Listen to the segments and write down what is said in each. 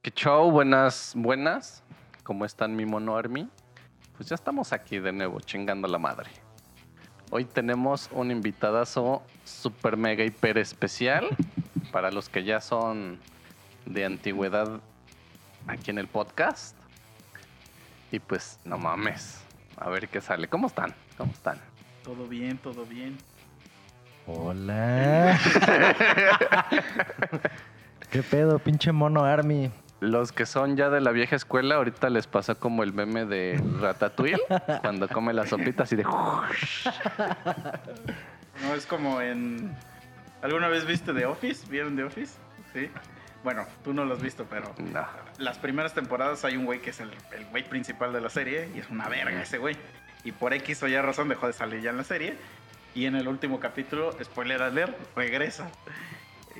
¿Qué show? Buenas, buenas. ¿Cómo están mi mono army? Pues ya estamos aquí de nuevo, chingando la madre. Hoy tenemos un invitadazo super mega hiper especial para los que ya son de antigüedad aquí en el podcast. Y pues, no mames. A ver qué sale. ¿Cómo están? ¿Cómo están? Todo bien, todo bien. Hola. ¿Qué pedo, pinche mono Army? Los que son ya de la vieja escuela, ahorita les pasa como el meme de Ratatouille, cuando come las sopitas y de... No, es como en... ¿Alguna vez viste The Office? ¿Vieron The Office? Sí. Bueno, tú no lo has visto, pero No. las primeras temporadas hay un güey que es el, el güey principal de la serie y es una verga ese güey. Y por X o Y razón dejó de salir ya en la serie. Y en el último capítulo, spoiler alert, regresa.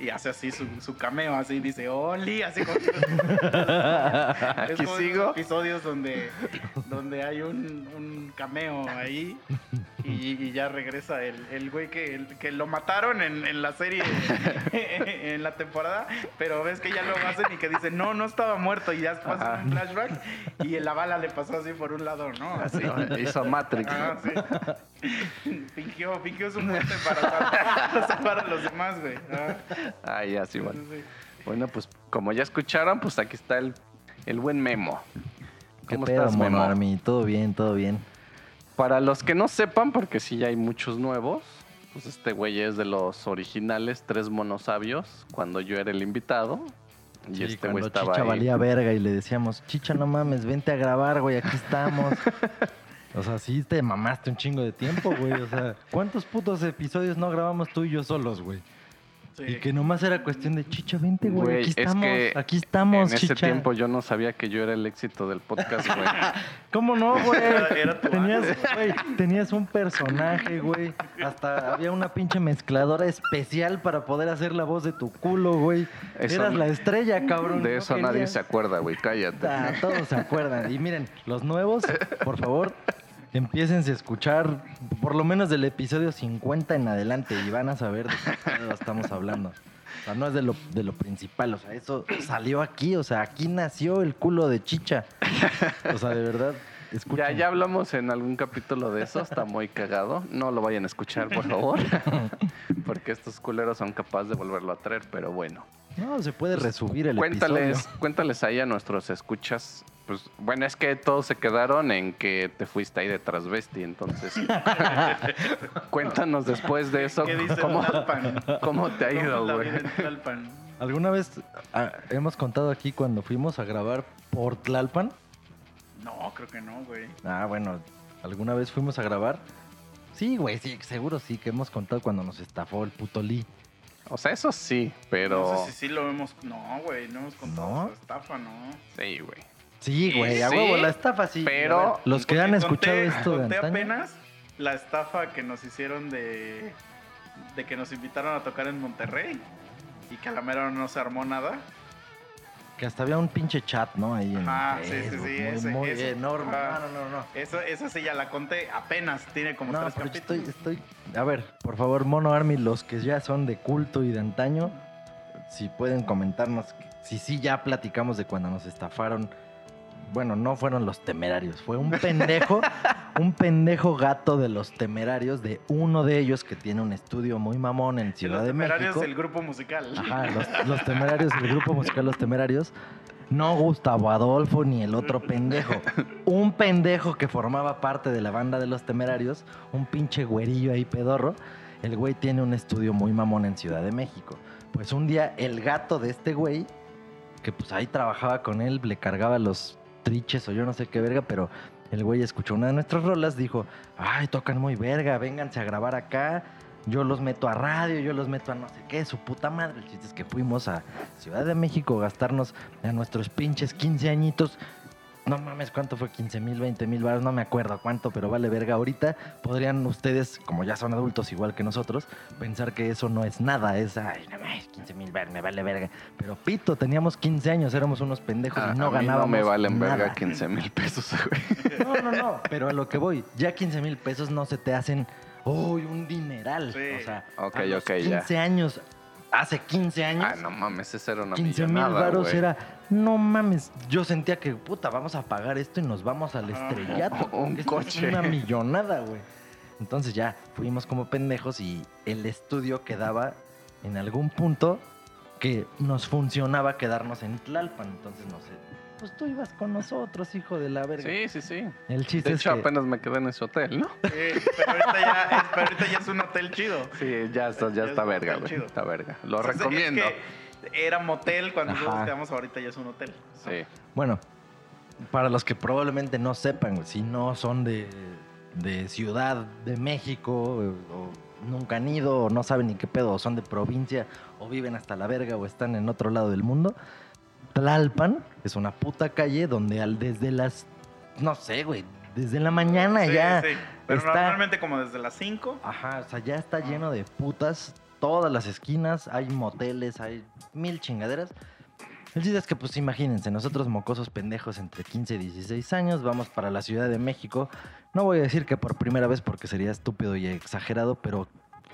Y hace así su, su cameo, así dice, Oli, así como... Aquí Es sigo. episodios donde, donde hay un, un cameo ahí y, y ya regresa el, el güey que, el- que lo mataron en, en la serie, en la temporada, pero ves que ya lo hacen y que dicen, no, no estaba muerto y ya en un flashback y la bala le pasó así por un lado, ¿no? Así. Hizo Matrix. Ah, sí. Fingió, fingió su muerte para, para salvar a los demás, güey. Ah, ya, sí, bueno. sí. Bueno, pues como ya escucharon, pues aquí está el, el buen Memo. ¿Qué ¿Cómo pedo, estás, Memo? Army? Todo bien, todo bien. Para los que no sepan, porque sí ya hay muchos nuevos, pues este güey es de los originales, tres monosabios, cuando yo era el invitado. Y Sí, este güey cuando estaba Chicha ahí. valía verga y le decíamos, Chicha, no mames, vente a grabar, güey, aquí estamos. O sea, sí te mamaste un chingo de tiempo, güey. O sea, ¿cuántos putos episodios no grabamos tú y yo solos, güey? Sí. Y que nomás era cuestión de Chicha, vente, güey. Güey, Aquí es estamos, que aquí estamos, En ese Chicha. tiempo yo no sabía que yo era el éxito del podcast, güey. ¿Cómo no, güey? Era- tu tenías, güey, tenías un personaje, güey. Hasta había una pinche mezcladora especial para poder hacer la voz de tu culo, güey. Eso Eras no- la estrella, cabrón. De No eso nadie querías- se acuerda, güey. Cállate. Ah, todos se acuerdan. Y miren, los nuevos, por favor, empiécense a escuchar por lo menos del episodio 50 en adelante y van a saber de qué estamos hablando. O sea, no es de lo, de lo principal, o sea, eso salió aquí, o sea, aquí nació el culo de chicha. O sea, de verdad, escuchen. Ya, ya hablamos en algún capítulo de eso, está muy cagado. No lo vayan a escuchar, por favor. Porque estos culeros son capaces de volverlo a traer, pero bueno. No, se puede resubir el Cuéntales, episodio. cuéntales ahí a nuestros escuchas. Pues bueno, es que todos se quedaron en que te fuiste ahí de Transvesti, entonces. Cuéntanos después de eso ¿Qué dice cómo, cómo te ha ¿Cómo ido, güey. ¿Alguna vez ah, hemos contado aquí cuando fuimos a grabar por Tlalpan? No, creo que no, güey. Ah, bueno, ¿alguna vez fuimos a grabar? Sí, güey, sí, seguro sí, que hemos contado cuando nos estafó el puto Lee. O sea, eso sí, pero. No sé si sí lo hemos... No, güey, no hemos contado ¿No? esa estafa, ¿no? Sí, güey. Sí, güey, a Sí, huevo, la estafa sí. pero- ver, los que han escuchado conté- esto conté apenas la estafa que nos hicieron de... De que nos invitaron a tocar en Monterrey. Y que a la mera no se armó nada. que hasta había un pinche chat, ¿no? Ahí en Ah, sí, sí, sí, muy, ese- muy ese. enorme. Ah. No, no, no, no. Eso, esa sí ya la conté apenas. Tiene como No, tres capítulos. estoy, estoy... A ver, por favor, Mono Army, los que ya son de culto y de antaño, si pueden comentarnos si sí ya platicamos de cuando nos estafaron. Bueno, no fueron los temerarios, fue un pendejo, un pendejo gato de los temerarios, de uno de ellos que tiene un estudio muy mamón en Ciudad los de temerarios México. del grupo musical. Ajá, los, los temerarios, el grupo musical Los Temerarios. No Gustavo Adolfo ni el otro pendejo. Un pendejo que formaba parte de la banda de Los Temerarios, un pinche güerillo ahí pedorro. El güey tiene un estudio muy mamón en Ciudad de México. Pues un día el gato de este güey, que pues ahí trabajaba con él, le cargaba los triches o yo no sé qué verga, pero el güey escuchó una de nuestras rolas, dijo, ay, tocan muy verga, vénganse a grabar acá yo los meto a radio, yo los meto a no sé qué, su puta madre. El chiste es que fuimos a Ciudad de México a gastarnos a nuestros pinches 15 añitos. No mames, ¿cuánto fue? 15 mil, 20 mil baros, no me acuerdo cuánto, pero vale verga. Ahorita podrían ustedes, como ya son adultos igual que nosotros, pensar que eso no es nada, es, ay, no mames, 15 mil baros, me vale verga. Pero pito, teníamos 15 años, éramos unos pendejos A- y no a mí ganábamos no me valen nada. verga 15 mil pesos, güey. No, no, no, pero a lo que voy, ya 15 mil pesos no se te hacen, uy, un dineral. Sí. O sea, Ok, a los ok, ya. 15 años hace 15 años. Ah, no mames, ese era una 15 mil varos era, no mames, yo sentía que, puta, vamos a pagar esto y nos vamos al estrellato. Un Esto coche. Es una millonada, güey. Entonces ya, fuimos como pendejos y el estudio quedaba en algún punto que nos funcionaba quedarnos en Tlalpan. Entonces, no sé, pues tú ibas con nosotros, hijo de la verga. Sí, sí, sí. El chiste De es hecho, que... apenas me quedé en ese hotel, ¿no? Sí, pero, ahorita ya, es, pero ahorita ya es un hotel chido. Sí, ya está, ya Ya está verga, güey. Está verga. Lo O sea, es recomiendo. que era motel cuando Ajá. nosotros quedamos, ahorita ya es un hotel. Sí. Bueno, para los que probablemente no sepan, güey, si no son de, de Ciudad de México, o nunca han ido, o no saben ni qué pedo, o son de provincia, o viven hasta la verga, o están en otro lado del mundo, Tlalpan es una puta calle donde al, desde las, no sé, güey, desde la mañana Sí, ya... sí. Pero está- normalmente como desde las 5. Ajá, o sea, ya está lleno de putas. Todas las esquinas, hay moteles, hay mil chingaderas. El chiste es que, pues imagínense, nosotros mocosos pendejos entre 15 y 16 años, vamos para la Ciudad de México. No voy a decir que por primera vez porque sería estúpido y exagerado, pero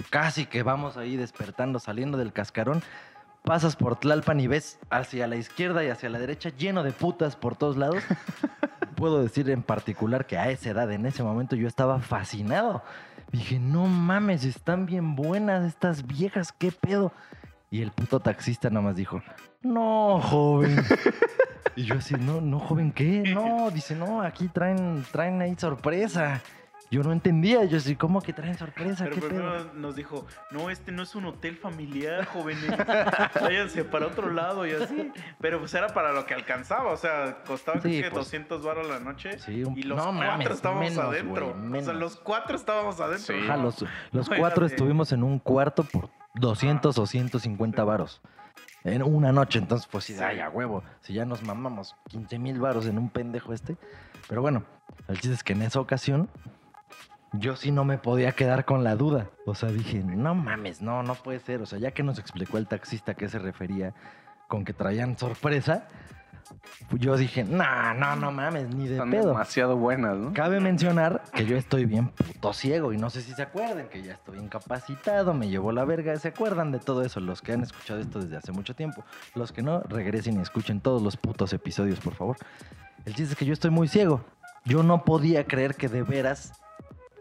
casi que vamos ahí despertando, saliendo del cascarón. Pasas por Tlalpan y ves hacia la izquierda y hacia la derecha lleno de putas por todos lados. Puedo decir en particular que a esa edad, en ese momento, yo estaba fascinado. Dije, no mames, están bien buenas estas viejas, qué pedo. Y el puto taxista nada más dijo, no, joven. y yo así, no, no, joven, ¿qué? No, dice, no, aquí traen, traen ahí sorpresa. Yo no entendía, yo así, ¿cómo que traen sorpresa? Pero ¿Qué pedo? primero nos dijo, no, este no es un hotel familiar, jóvenes. Váyanse para otro lado y así. Pero pues era para lo que alcanzaba, o sea, costaba Sí, que pues. 200 baros la noche. Sí, un- y los no cuatro mames, estábamos menos, adentro. O sea, los cuatro estábamos adentro. Sí. Ajá, los, los No, cuatro era estuvimos en un cuarto por 200 o 150 varos. En una noche, entonces pues sí, Sí. ay, a huevo. Si ya nos mamamos 15 mil varos en un pendejo este. Pero bueno, el chiste es que en esa ocasión yo sí no me podía quedar con la duda. O sea, dije, no mames, no, no puede ser. O sea, ya que nos explicó el taxista a qué se refería con que traían sorpresa, yo dije, no, no, no mames, ni de pedo. demasiado buenas, ¿no? Cabe mencionar que yo estoy bien puto ciego y no sé si se acuerdan que ya estoy incapacitado, me llevó la verga. ¿Se acuerdan de todo eso? Los que han escuchado esto desde hace mucho tiempo. Los que no, regresen y escuchen todos los putos episodios, por favor. El chiste es que yo estoy muy ciego. Yo no podía creer que de veras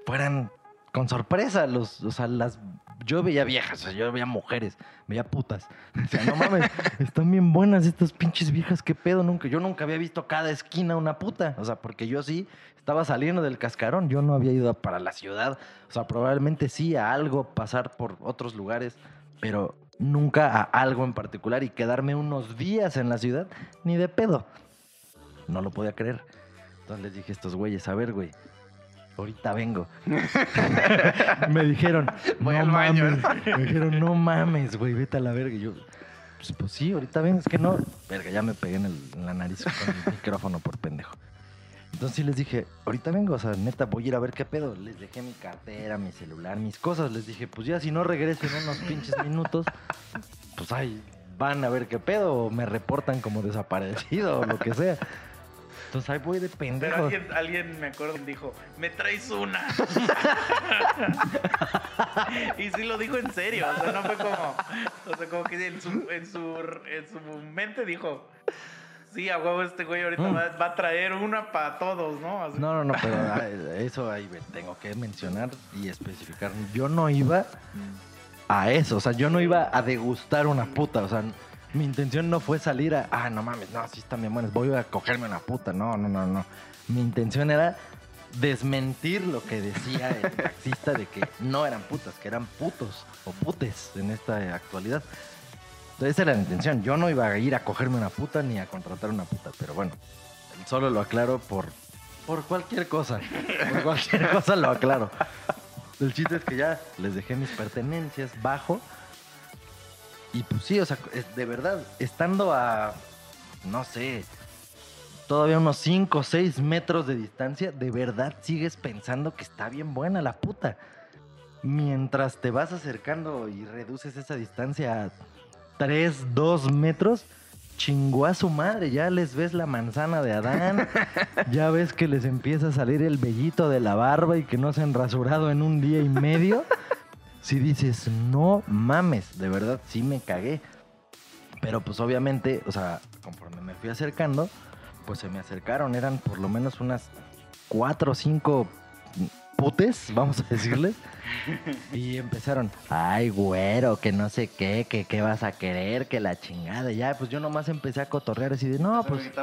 fueran con sorpresa los, o sea, las yo veía viejas, o sea, yo veía mujeres, veía putas. O sea, no mames, están bien buenas estas pinches viejas, qué pedo, nunca. Yo nunca había visto cada esquina una puta. O sea, porque yo sí estaba saliendo del cascarón, yo no había ido para la ciudad. O sea, probablemente sí a algo, pasar por otros lugares, pero nunca a algo en particular y quedarme unos días en la ciudad, ni de pedo. No lo podía creer. Entonces les dije a estos güeyes, a ver, güey, ahorita vengo. me dijeron, Voy no al baño". mames. Me dijeron, no mames, güey, vete a la verga. Y yo, pues, pues sí, ahorita vengo, es que no. Verga, ya me pegué en, el- en la nariz con el micrófono por pendejo. Entonces sí les dije, ahorita vengo, o sea, neta, voy a ir a ver qué pedo. Les dejé mi cartera, mi celular, mis cosas. Les dije, pues ya si no regreso en unos pinches minutos, pues ahí van a ver qué pedo, o me reportan como desaparecido o lo que sea. Entonces ahí voy de Pero pendejo. alguien, alguien me acuerdo dijo, me traes una. y sí lo dijo en serio, o sea, no fue como, o sea, como que en su, en su, en su mente dijo, sí, a huevo este güey ahorita Mm. va, va a traer una para todos, ¿no? Así- No, no, no, pero eso ahí tengo que mencionar y especificar. Yo no iba a eso, o sea, yo no iba a degustar una puta, o sea, mi intención no fue salir a, ah, no mames, no, sí están bien buenas, voy a cogerme una puta, no, no, no, no. Mi intención era desmentir lo que decía el taxista de que no eran putas, que eran putos o putes en esta actualidad. Entonces esa era la intención, yo no iba a ir a cogerme una puta ni a contratar una puta, pero bueno, solo lo aclaro por, por cualquier cosa, por cualquier cosa lo aclaro. El chiste es que ya les dejé mis pertenencias bajo. Y pues sí, o sea, de verdad, estando a, no sé, todavía unos 5 o 6 metros de distancia, de verdad sigues pensando que está bien buena la puta. Mientras te vas acercando y reduces esa distancia a 3, 2 metros, chingó a su madre, ya les ves la manzana de Adán, ya ves que les empieza a salir el vellito de la barba y que no se han rasurado en un día y medio. Si dices, no mames, de verdad, sí me cagué. Pero pues obviamente, o sea, conforme me fui acercando, pues se me acercaron, eran por lo menos unas cuatro o cinco putes, vamos a decirles. Y empezaron, ay, güero, que no sé qué, que qué vas a querer, que la chingada. Y ya, pues yo nomás empecé a cotorrear así de, no, pues,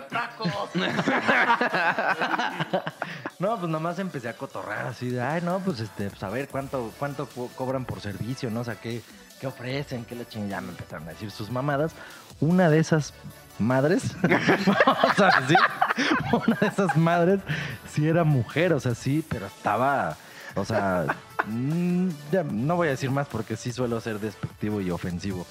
no, pues nomás empecé a cotorrear así de, ay, no, pues este, pues a ver cuánto, cuánto co- cobran por servicio, ¿no? O sea, qué, qué ofrecen, qué la chingada. Ya me empezaron a decir sus mamadas. Una de esas madres, o sea, sí, una de esas madres sí era mujer, o sea, sí, pero estaba, o sea, mm, ya no voy a decir más porque sí suelo ser despectivo y ofensivo.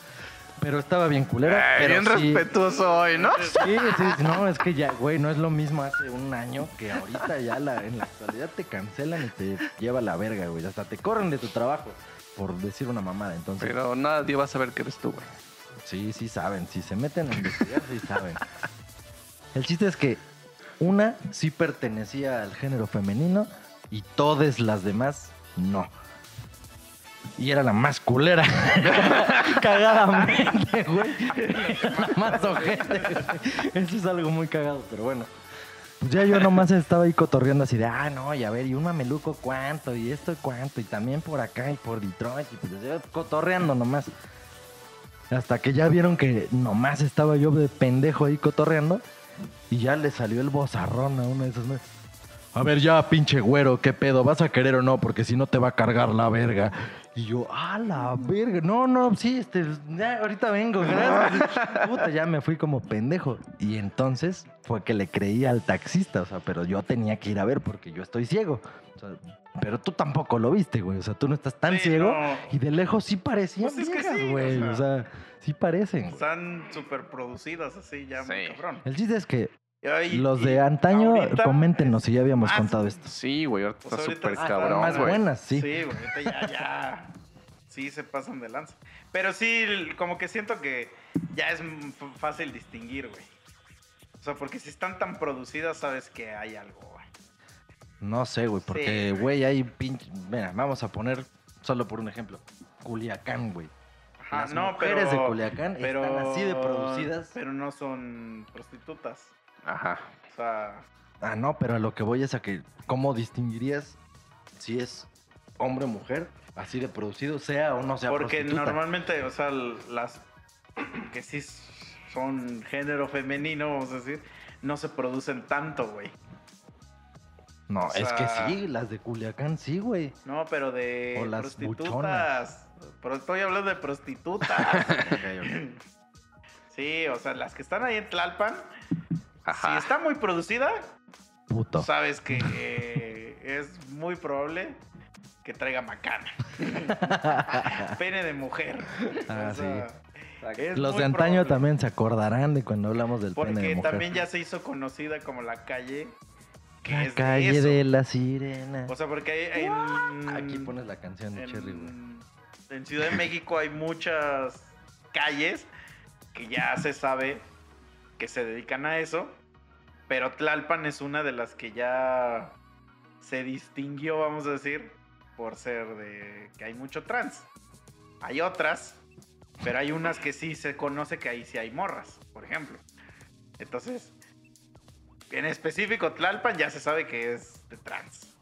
Pero estaba bien culera. Pero bien sí- respetuoso hoy, ¿no? Sí, sí, sí, no, es que ya, güey, no es lo mismo hace un año que ahorita ya la, en la actualidad te cancelan y te lleva la verga, güey. Hasta te corren de tu trabajo por decir una mamada. Entonces, Pero nadie va a saber que eres tú, güey. Sí, sí saben. Si se meten a investigar, sí saben. El chiste es que una sí pertenecía al género femenino y todas las demás no. Y era la más culera. Cagadamente, güey. Más ojete. Eso es algo muy cagado, pero bueno. Pues ya yo nomás estaba ahí cotorreando así de, ah, no, y a ver, y un mameluco cuánto, y esto cuánto, y también por acá y por Detroit, y pues yo cotorreando nomás. Hasta que ya vieron que nomás estaba yo de pendejo ahí cotorreando, y ya le salió el bozarrón a una de esas mesas. A ver, ya, pinche güero, ¿qué pedo? ¿Vas a querer o no? Porque si no te va a cargar la verga. Y yo, ah, la verga. No, no, sí, este, ya, ahorita vengo, gracias. Puta, ya me fui como pendejo. Y entonces fue que le creí al taxista, o sea, pero yo tenía que ir a ver porque yo estoy ciego. O sea, pero tú tampoco lo viste, güey. O sea, tú no estás tan Sí, ciego. no. Y de lejos sí parecían Pues es que viejas, sí, o güey. sea. o sea, sí parecen. Están súper producidas así, ya muy Sí. cabrón. El chiste es que Y los de antaño, ahorita- coméntenos si ya habíamos Ah, contado sí. esto. Sí, güey, ahorita Pues está súper están cabrón, más güey. buenas, sí. Sí, güey, ahorita ya, ya. Sí, se pasan de lanza. Pero sí, como que siento que ya es fácil distinguir, güey. O sea, porque si están tan producidas, sabes que hay algo, güey. No sé, güey, porque, güey. güey, hay pinche... Mira, vamos a poner, solo por un ejemplo, Culiacán, güey. Ajá, Las no, mujeres pero, de Culiacán pero, están así de producidas. Pero no son prostitutas. Ajá. O sea, Ah, no, pero a lo que voy es a que, ¿cómo distinguirías si es hombre o mujer? Así de producido, sea o no sea porque prostituta? normalmente, o sea, las que sí son género femenino, vamos a decir, no se producen tanto, güey. No, o es que sí, las de Culiacán sí, güey. No, pero de O las prostitutas. Pero estoy hablando de prostitutas. sí, o sea, las que están ahí en Tlalpan, Ajá. si está muy producida, Puto. sabes que eh, es muy probable que traiga macana. Pene de mujer. Ah, O sea, es Los de antaño probable. también se acordarán de cuando hablamos del pene de Porque mujer. también ya se hizo conocida como la calle. Que La es calle de, eso. de la sirena. O sea, porque hay en. Aquí pones la canción de Cherry, güey. en, en Ciudad de México hay muchas calles que ya se sabe que se dedican a eso. Pero Tlalpan es una de las que ya se distinguió, vamos a decir, por ser de que hay mucho trans. Hay otras, pero hay unas que sí se conoce que ahí sí hay morras, por ejemplo. Entonces, en específico Tlalpan ya se sabe que es de trans.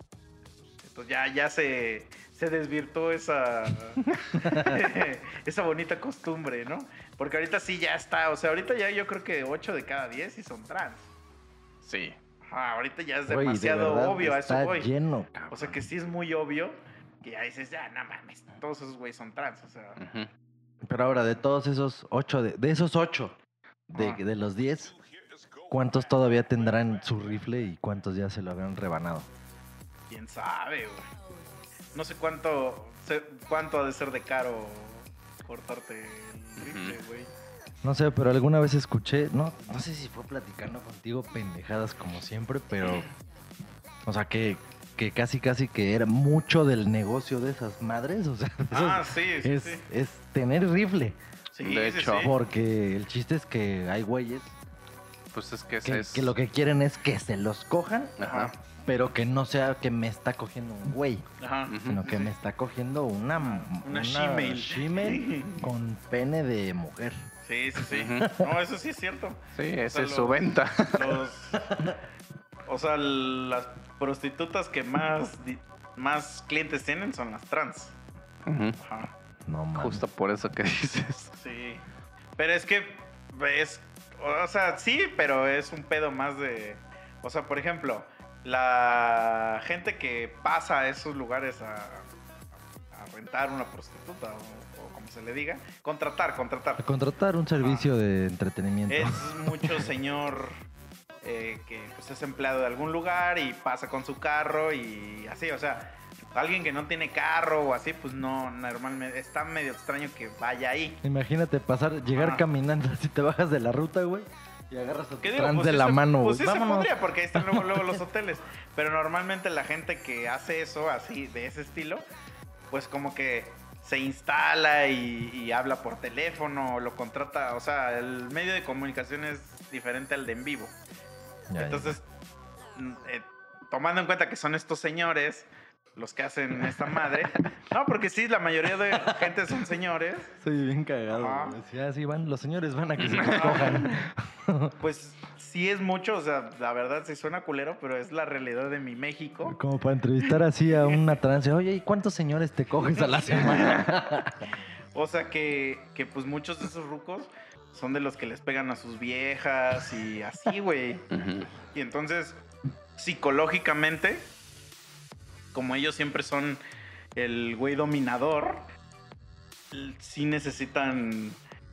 Entonces ya, ya se, se desvirtuó esa, esa bonita costumbre, ¿no? Porque ahorita sí ya está, o sea, ahorita ya yo creo que 8 de cada 10 sí son trans. Sí. Ajá, ahorita ya es de demasiado verdad, obvio, a eso está voy. lleno, cabrón. O sea que sí es muy obvio que ya dices, ya, no mames, todos esos güeyes son trans, o sea. Pero ahora, de todos esos ocho, de, de esos ocho, de, Ah. de los diez, ¿cuántos todavía tendrán su rifle y cuántos ya se lo habrán rebanado? quién sabe, güey. No sé cuánto, sé cuánto ha de ser de caro cortarte el rifle, güey. No sé, pero alguna vez escuché, no, no sé si fue platicando contigo pendejadas como siempre, pero, o sea, que, que casi, casi que era mucho del negocio de esas madres, o sea, Ah, sí, sí, es, sí. es tener rifle, Sí, De sí, hecho. sí. porque el chiste es que hay güeyes Pues es que ese Que, es. que lo que quieren es que se los cojan, Ajá. pero que no sea que me está cogiendo un güey, Ajá. Sino que me está cogiendo una, Una shemale. shemale con pene de mujer. Sí, sí, sí. No, eso sí es cierto. Sí, esa sea, es su venta. Los, o sea, las prostitutas que más, más clientes tienen son las trans. Ajá. No mames. Justo por eso que dices. Sí. Pero es que es. O sea, sí, pero es un pedo más de. O sea, por ejemplo, la gente que pasa a esos lugares a, a rentar una prostituta o, o como se le diga, contratar, contratar. A contratar un servicio de entretenimiento. Es mucho señor eh, que pues, es empleado de algún lugar y pasa con su carro y así, o sea, alguien que no tiene carro o así, pues no, normalmente está medio extraño que vaya ahí. Imagínate pasar, llegar caminando, si te bajas de la ruta, güey, y agarras a tu ¿Qué digo? trans Pues de sí la se- mano, güey. Pues sí se podría, porque ahí están luego, luego los hoteles. Pero normalmente la gente que hace eso, así, de ese estilo, pues como que se instala y, y habla por teléfono, o lo contrata, o sea, el medio de comunicación es diferente al de en vivo. Ya. Entonces, mm, eh, tomando en cuenta que son estos señores los que hacen esta madre, no, porque sí, la mayoría de gente son señores, Soy bien cagado. Ajá. Sí, así van, los señores van a que se cojan. pues sí es mucho, o sea, la verdad sí suena culero, pero es la realidad de mi México. Como para entrevistar así a una trans. Oye, ¿y cuántos señores te coges a la semana? O sea que, que pues muchos de esos rucos son de los que les pegan a sus viejas y así, güey. Y entonces, psicológicamente, como ellos siempre son el güey dominador, sí necesitan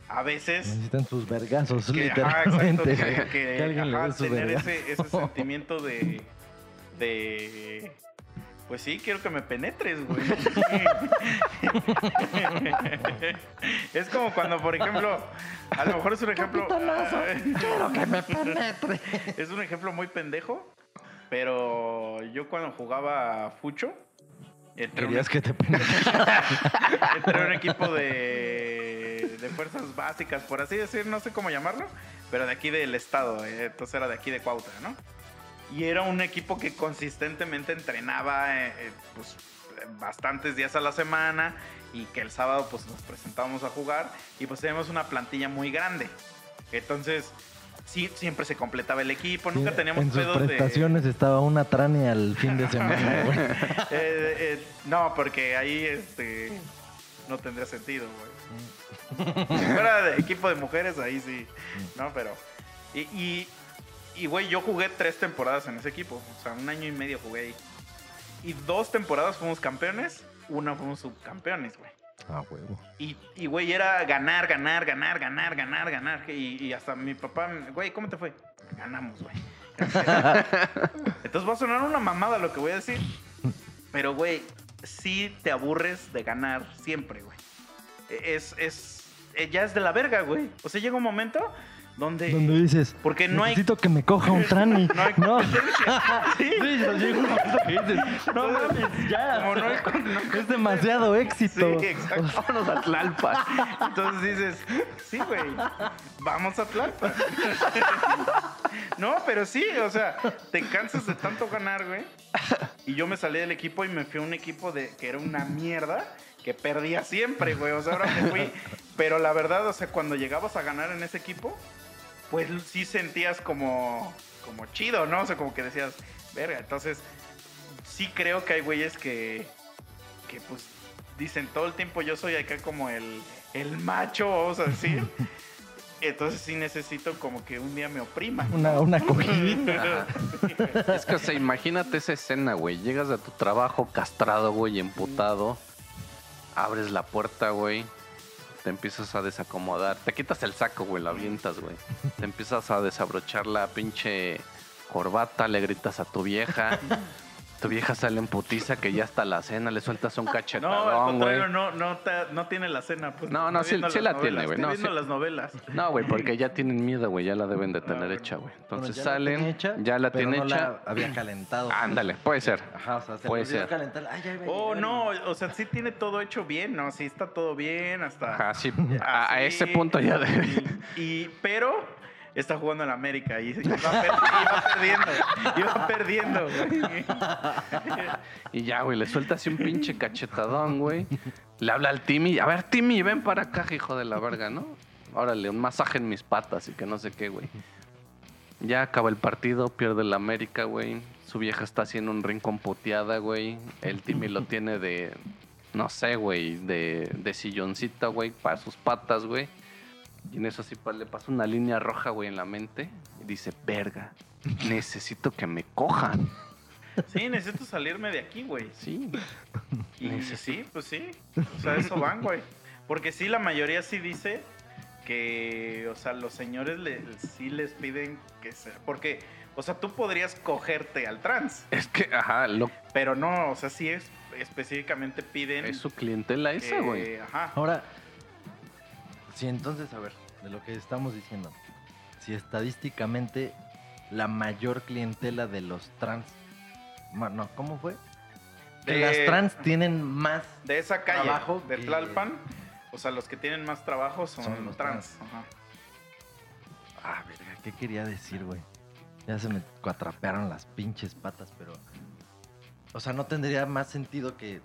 a veces Necesitan sus vergazos, que, ajá, exacto, literalmente. que- que, Que alguien le ajá, dé su tener ese, ese sentimiento de, de pues sí, quiero que me penetres, güey. es como cuando, por ejemplo, a lo mejor es un ejemplo. Quiero que me penetre. Es un ejemplo muy pendejo, pero yo cuando jugaba fucho, entré, un, que te entré un equipo de, de fuerzas básicas, por así decir, no sé cómo llamarlo, pero de aquí del estado, eh, entonces era de aquí de Cuautla, ¿no? Y era un equipo que consistentemente entrenaba eh, eh, pues, bastantes días a la semana y que el sábado pues nos presentábamos a jugar y pues teníamos una plantilla muy grande. Entonces, sí, siempre se completaba el equipo, nunca teníamos en sus pedos de... prestaciones estaba una trani al fin de semana, güey. Eh, eh, no, porque ahí este no tendría sentido, güey. Si fuera de equipo de mujeres, ahí sí. No, pero. Y, y, y, güey, yo jugué tres temporadas en ese equipo. O sea, un año y medio jugué ahí. Y dos temporadas fuimos campeones, una fuimos subcampeones, güey. Ah, huevo. Y, y, güey, era ganar, ganar, ganar, ganar, ganar, ganar. Y, y hasta mi papá, güey, ¿cómo te fue? Ganamos, güey. Entonces va a sonar una mamada lo que voy a decir. Pero, güey, sí te aburres de ganar siempre, güey. Es, es, eh, ya es de la verga, güey. O sea, llega un momento donde... Donde dices, Porque no hay- necesito que me coja un trani. No hay no. Sí. Sí, que dices, no mames, ya. Como no hay- no- es demasiado éxito. Sí, exacto. Vámonos a Tlalpan. Entonces dices, sí, güey, vamos a Tlalpan. no, pero sí, o sea, te cansas de tanto ganar, güey. Y yo me salí del equipo y me fui a un equipo de que era una mierda, que perdía siempre, güey. O sea, ahora me fui. Pero la verdad, o sea, cuando llegabas a ganar en ese equipo, pues sí sentías como, como chido, ¿no? O sea, como que decías, verga, entonces sí creo que hay güeyes que, que pues dicen todo el tiempo yo soy acá como el, el macho, vamos a decir. Entonces sí necesito como que un día me oprima. Una, una cogidita. Es que, o sea, imagínate esa escena, güey. Llegas a tu trabajo castrado, güey, emputado. Abres la puerta, güey. Te empiezas a desacomodar. Te quitas el saco, güey, lo avientas, güey. Te empiezas a desabrochar la pinche corbata, le gritas a tu vieja. Tu vieja sale en putiza que ya está la cena, le sueltas un No, al cachetadón, güey. contrario, no, no, te- no tiene la cena. Pues, No, no, sí- sí la tiene, güey, Estoy no, viendo sí. las novelas. No, güey, porque ya tienen miedo, güey, ya la deben de tener Ah, hecha, güey. Bueno, Entonces ya la salen, tenía hecha, ya la pero tiene no hecha. la había calentado. Ándale, puede ser. Ajá, o sea, se Puede olvidó ser. calentar. Ay, ya iba a Oh, llegar no, o sea, sí tiene todo hecho bien, ¿no? Sí está todo bien hasta... Ajá, sí, a, a así, ese punto ya de... Y, y- pero está jugando en América y iba, per- iba perdiendo, iba perdiendo, güey. Y ya, güey, le suelta así un pinche cachetadón, güey. Le habla al Timmy. A ver, Timmy, ven para acá, hijo de la verga, ¿no? Órale, un masaje en mis patas y que no sé qué, güey. Ya acaba el partido, pierde el América, güey. Su vieja está haciendo un rincón puteada, güey. El Timmy lo tiene de, no sé, güey, de, de silloncita, güey, para sus patas, güey. Y en eso sí pa- le pasa una línea roja, güey, en la mente. Y dice, verga, necesito que me cojan. Sí, necesito salirme de aquí, güey. Sí. Y Necesito. sí, pues sí. O sea, eso van, güey. Porque sí, la mayoría sí dice que, o sea, los señores le, sí les piden que se... Porque, o sea, tú podrías cogerte al trans, Es que, ajá, lo, pero no, o sea, sí es, específicamente piden... es su clientela esa, güey. Ajá. Ahora, si entonces, a ver, de lo que estamos diciendo, si estadísticamente la mayor clientela de los trans, no, ¿cómo fue? Que De- las trans tienen más. De esa calle, Trabajo de que- Tlalpan, o sea, los que tienen más trabajo son, Son los trans. Ajá. Ah, verga, ¿qué quería decir, güey? Ya se me cuatrapearon las pinches patas, pero. O sea, no tendría más sentido que.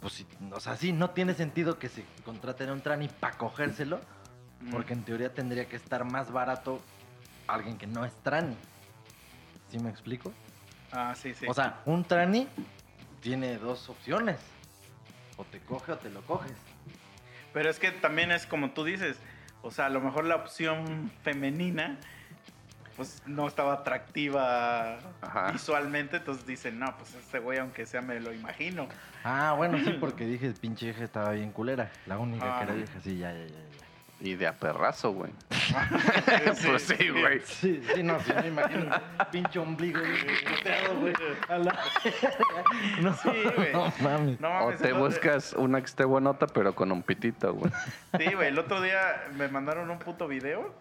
Pues sí, o sea, sí, no tiene sentido que se contraten a un trani para cogérselo, porque en teoría tendría que estar más barato alguien que no es trani. ¿Sí me explico? Ah, sí, sí. O sea, un trani tiene dos opciones. O te coge o te lo coges. Pero es que también es como tú dices, o sea, a lo mejor la opción femenina pues no estaba atractiva Ajá. visualmente, entonces dicen, no, pues este güey aunque sea me lo imagino. Ah, bueno, sí, porque dije, pinche vieja estaba bien culera. La única Ah. que era vieja, sí, ya, ya, ya. ya. Y de a perrazo, güey. Sí, pues sí, güey. Sí, sí, no, sí, me imagino pinche ombligo güey. La... No, Sí, güey. no mames. No O mames, te el- buscas una que esté buenota, pero con un pitito, güey. Sí, güey, el otro día me mandaron un puto video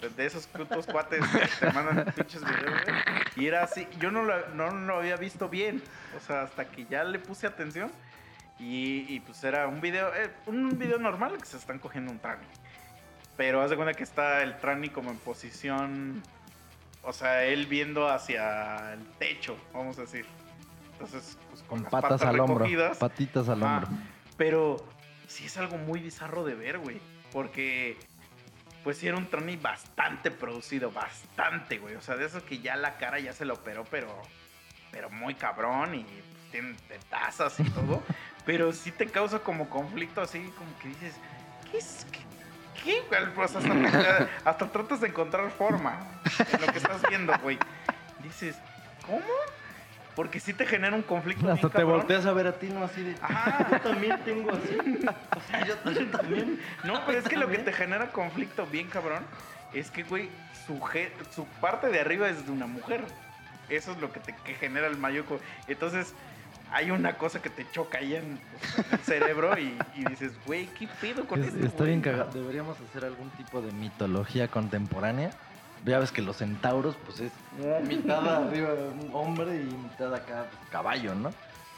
de- esos putos cuates que te mandan pinches videos, güey. Y era así, yo no lo, no lo había visto bien, o sea, hasta que ya le puse atención. Y, y, pues era un video, eh, un video normal que se están cogiendo un trani. Pero haz de cuenta que está el trani como en posición, o sea, él viendo hacia el techo, vamos a decir. Entonces, pues con, Con las patas, al hombro. Patitas al hombro. Pero sí es algo muy bizarro de ver, güey. Porque, pues sí era un trani bastante producido, bastante, güey. O sea, de eso que ya la cara ya se lo operó, pero, pero muy cabrón y pues, tiene tazas y todo. pero sí te causa como conflicto así, como que dices, ¿qué es? ¿Qué? qué? Pues hasta, hasta tratas de encontrar forma en lo que estás viendo, güey. Dices, ¿cómo? Porque sí te genera un conflicto. Hasta bien te cabrón. volteas a ver a ti, ¿no? Así de. Ajá. yo también tengo así. O sea, yo, yo también. No, pero es que lo que te genera conflicto bien cabrón es que, güey, su, su parte de arriba es de una mujer. Eso es lo que te que genera el mayor... Entonces, hay una cosa que te choca ahí en, pues, en el cerebro y, y dices, güey, ¿qué pedo con Es- esto? Está güey?" bien cagado. Deberíamos hacer algún tipo de mitología contemporánea. Ya ves que los centauros, pues es mitad arriba un hombre y mitad acá pues, caballo, ¿no?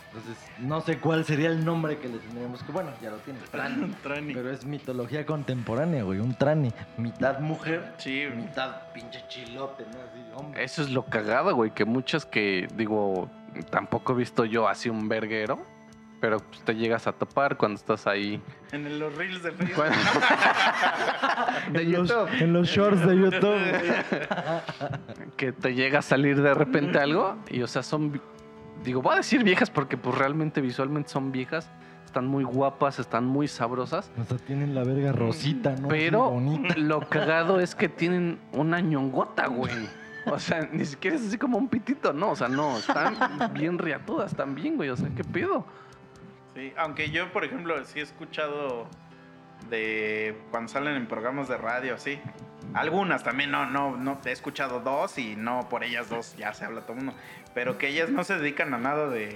Entonces, no sé cuál sería el nombre que le tendríamos que. Bueno, ya lo tienes. Trani. Trani. Pero es mitología contemporánea, güey. Un trani. Mitad mujer, Sí, mitad pinche chilote, ¿no? Así, hombre. Eso es lo cagado, güey, que muchas que, digo, tampoco he visto yo así un verguero, pero pues, te llegas a topar cuando estás ahí. en los reels de Facebook. Cuando- de En los, YouTube. en los shorts de YouTube. que te llega a salir de repente algo y o sea son digo voy a decir viejas porque pues realmente visualmente son viejas están muy guapas están muy sabrosas O sea, tienen la verga rosita, ¿no? pero lo cagado es que tienen una ñongota güey o sea ni siquiera es así como un pitito no o sea no están bien riatudas están bien güey o sea qué pedo Sí, aunque yo, por ejemplo, sí he escuchado de cuando salen en programas de radio, así. Algunas también, no, no, no, he escuchado dos y no por ellas dos ya se habla todo el mundo. Pero que ellas no se dedican a nada de,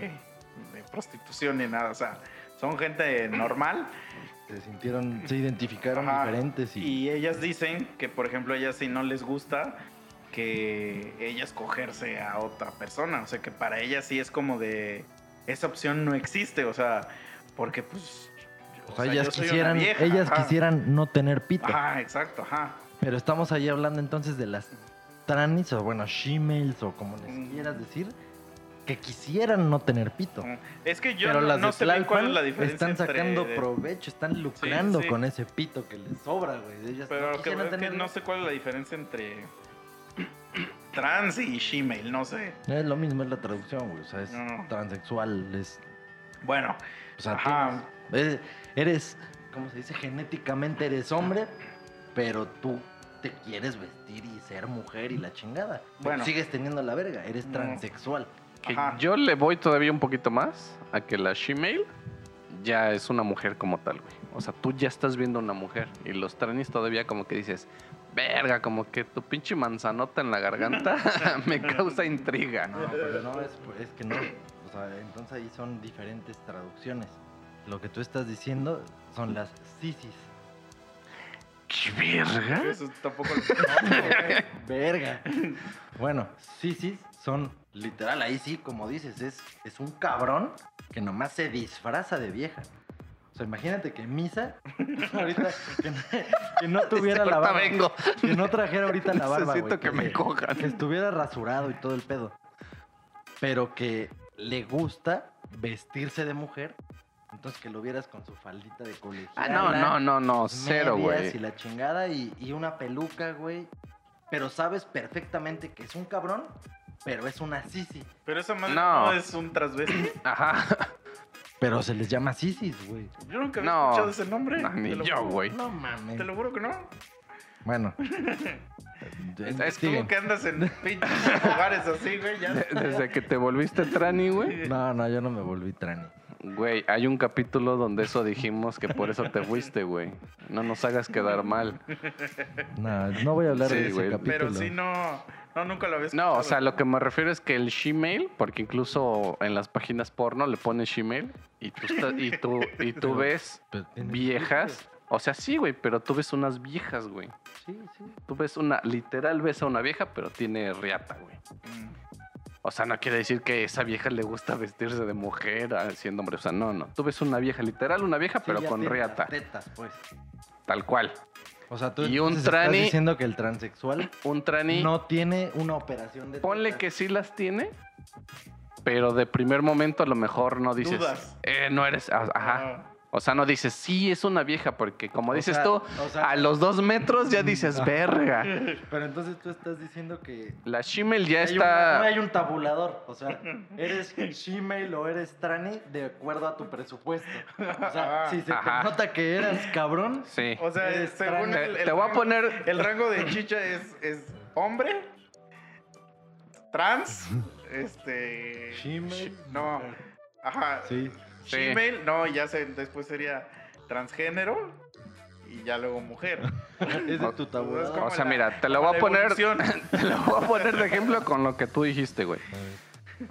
de prostitución ni nada, o sea, son gente normal. Se sintieron, se identificaron Ajá, diferentes y, Y ellas dicen que, por ejemplo, ellas si no les gusta que ellas cogerse a otra persona, o sea, que para ellas sí es como de esa opción no existe, o sea, porque pues o sea, ellas quisieran, vieja, ellas ajá. quisieran no tener pito. Ajá, exacto, ajá. Pero estamos ahí hablando entonces de las tranis o bueno, shemales o como les quieras decir, que quisieran no tener pito. Es que yo Pero no, las no sé bien cuál es la diferencia están entre- sacando provecho, están lucrando sí. con ese pito que les sobra, güey. Ellas Pero que que no sé cuál es la diferencia entre trans y shemale, no sé. Es lo mismo, es la traducción, güey. O sea, es No. transexual, es... Bueno, O sea, Ajá. tienes- eres, eres, ¿cómo se dice? Genéticamente eres hombre, pero tú te quieres vestir y ser mujer y la chingada. Bueno. Sigues teniendo la verga, eres transexual. Que Ajá. yo le voy todavía un poquito más a que la shemale ya es una mujer como tal, güey. O sea, tú ya estás viendo una mujer y los tranis todavía como que dices, verga, como que tu pinche manzanota en la garganta me causa intriga. No, pero no, es, es que no. O sea, entonces ahí son diferentes traducciones. Lo que tú estás diciendo son las sisis. ¿Qué verga? eso tampoco lo. Verga. Bueno, sisis son literal, ahí sí, como dices, es, es un cabrón que nomás se disfraza de vieja. Sea, imagínate que Misa, ahorita, que, no- que no tuviera la barba. vengo. Que no trajera ahorita la barba. Necesito güey, que me se- cojan. Que estuviera rasurado y todo el pedo. Pero que le gusta vestirse de mujer. Entonces que lo vieras con su faldita de colegio. Ah, no, no, no, no, cero, güey. Y la chingada y, y una peluca, güey. Pero sabes perfectamente que es un cabrón, pero es una sisi. Pero esa madre No. no, es un transvesti. Ajá. Pero se les llama sisis, güey. Yo nunca había No. escuchado ese nombre. No, ni yo, güey. No mames. Te lo juro que no. Bueno. Es Tú Siguen. que andas en pinches lugares así, güey, ya. Desde que te volviste trani, güey. No, no, yo no me volví trani. Güey, hay un capítulo donde eso dijimos que por eso te fuiste, güey. No nos hagas quedar mal. No, no voy a hablar Sí, de ese güey. capítulo. Pero sí, no. No, nunca lo había No, escuchado. o sea, lo que me refiero es que el Gmail, porque incluso en las páginas porno le pones Gmail y tú, y tú, y tú Pero- ves viejas. O sea, sí, güey, pero tú ves unas viejas, güey. Sí, sí. Tú ves una, literal ves a una vieja, pero tiene riata, güey. Mm. O sea, no quiere decir que a esa vieja le gusta vestirse de mujer ah, siendo hombre. O sea, no, no. Tú ves una vieja, literal, una vieja, Sí, pero con riata. tetas, pues. Tal cual. O sea, tú Y un entonces estás trani- diciendo que el transexual Un trani, no tiene una operación de ponle que sí las tiene, pero de primer momento a lo mejor no dices. Dudas. Eh, no eres. ah, Ajá. Ah. O sea, no dices, sí, es una vieja, porque como O dices sea, tú, o sea- a los dos metros ya dices, verga. Pero entonces tú estás diciendo que La Shimel ya hay una- no está. hay un tabulador. O sea, eres Gmail o eres Trani de acuerdo a tu presupuesto. O sea, si se Ajá. te nota que eras cabrón, Sí. O sea, según el, Te- el te voy a poner- El rango de chicha es, es hombre, trans, este. Gmail. No, ajá. Sí. Sí. No, ya se, después sería transgénero y ya luego mujer. Es de tu como O sea, la- mira, te lo voy a poner. Te lo voy a poner de ejemplo con lo que tú dijiste, güey.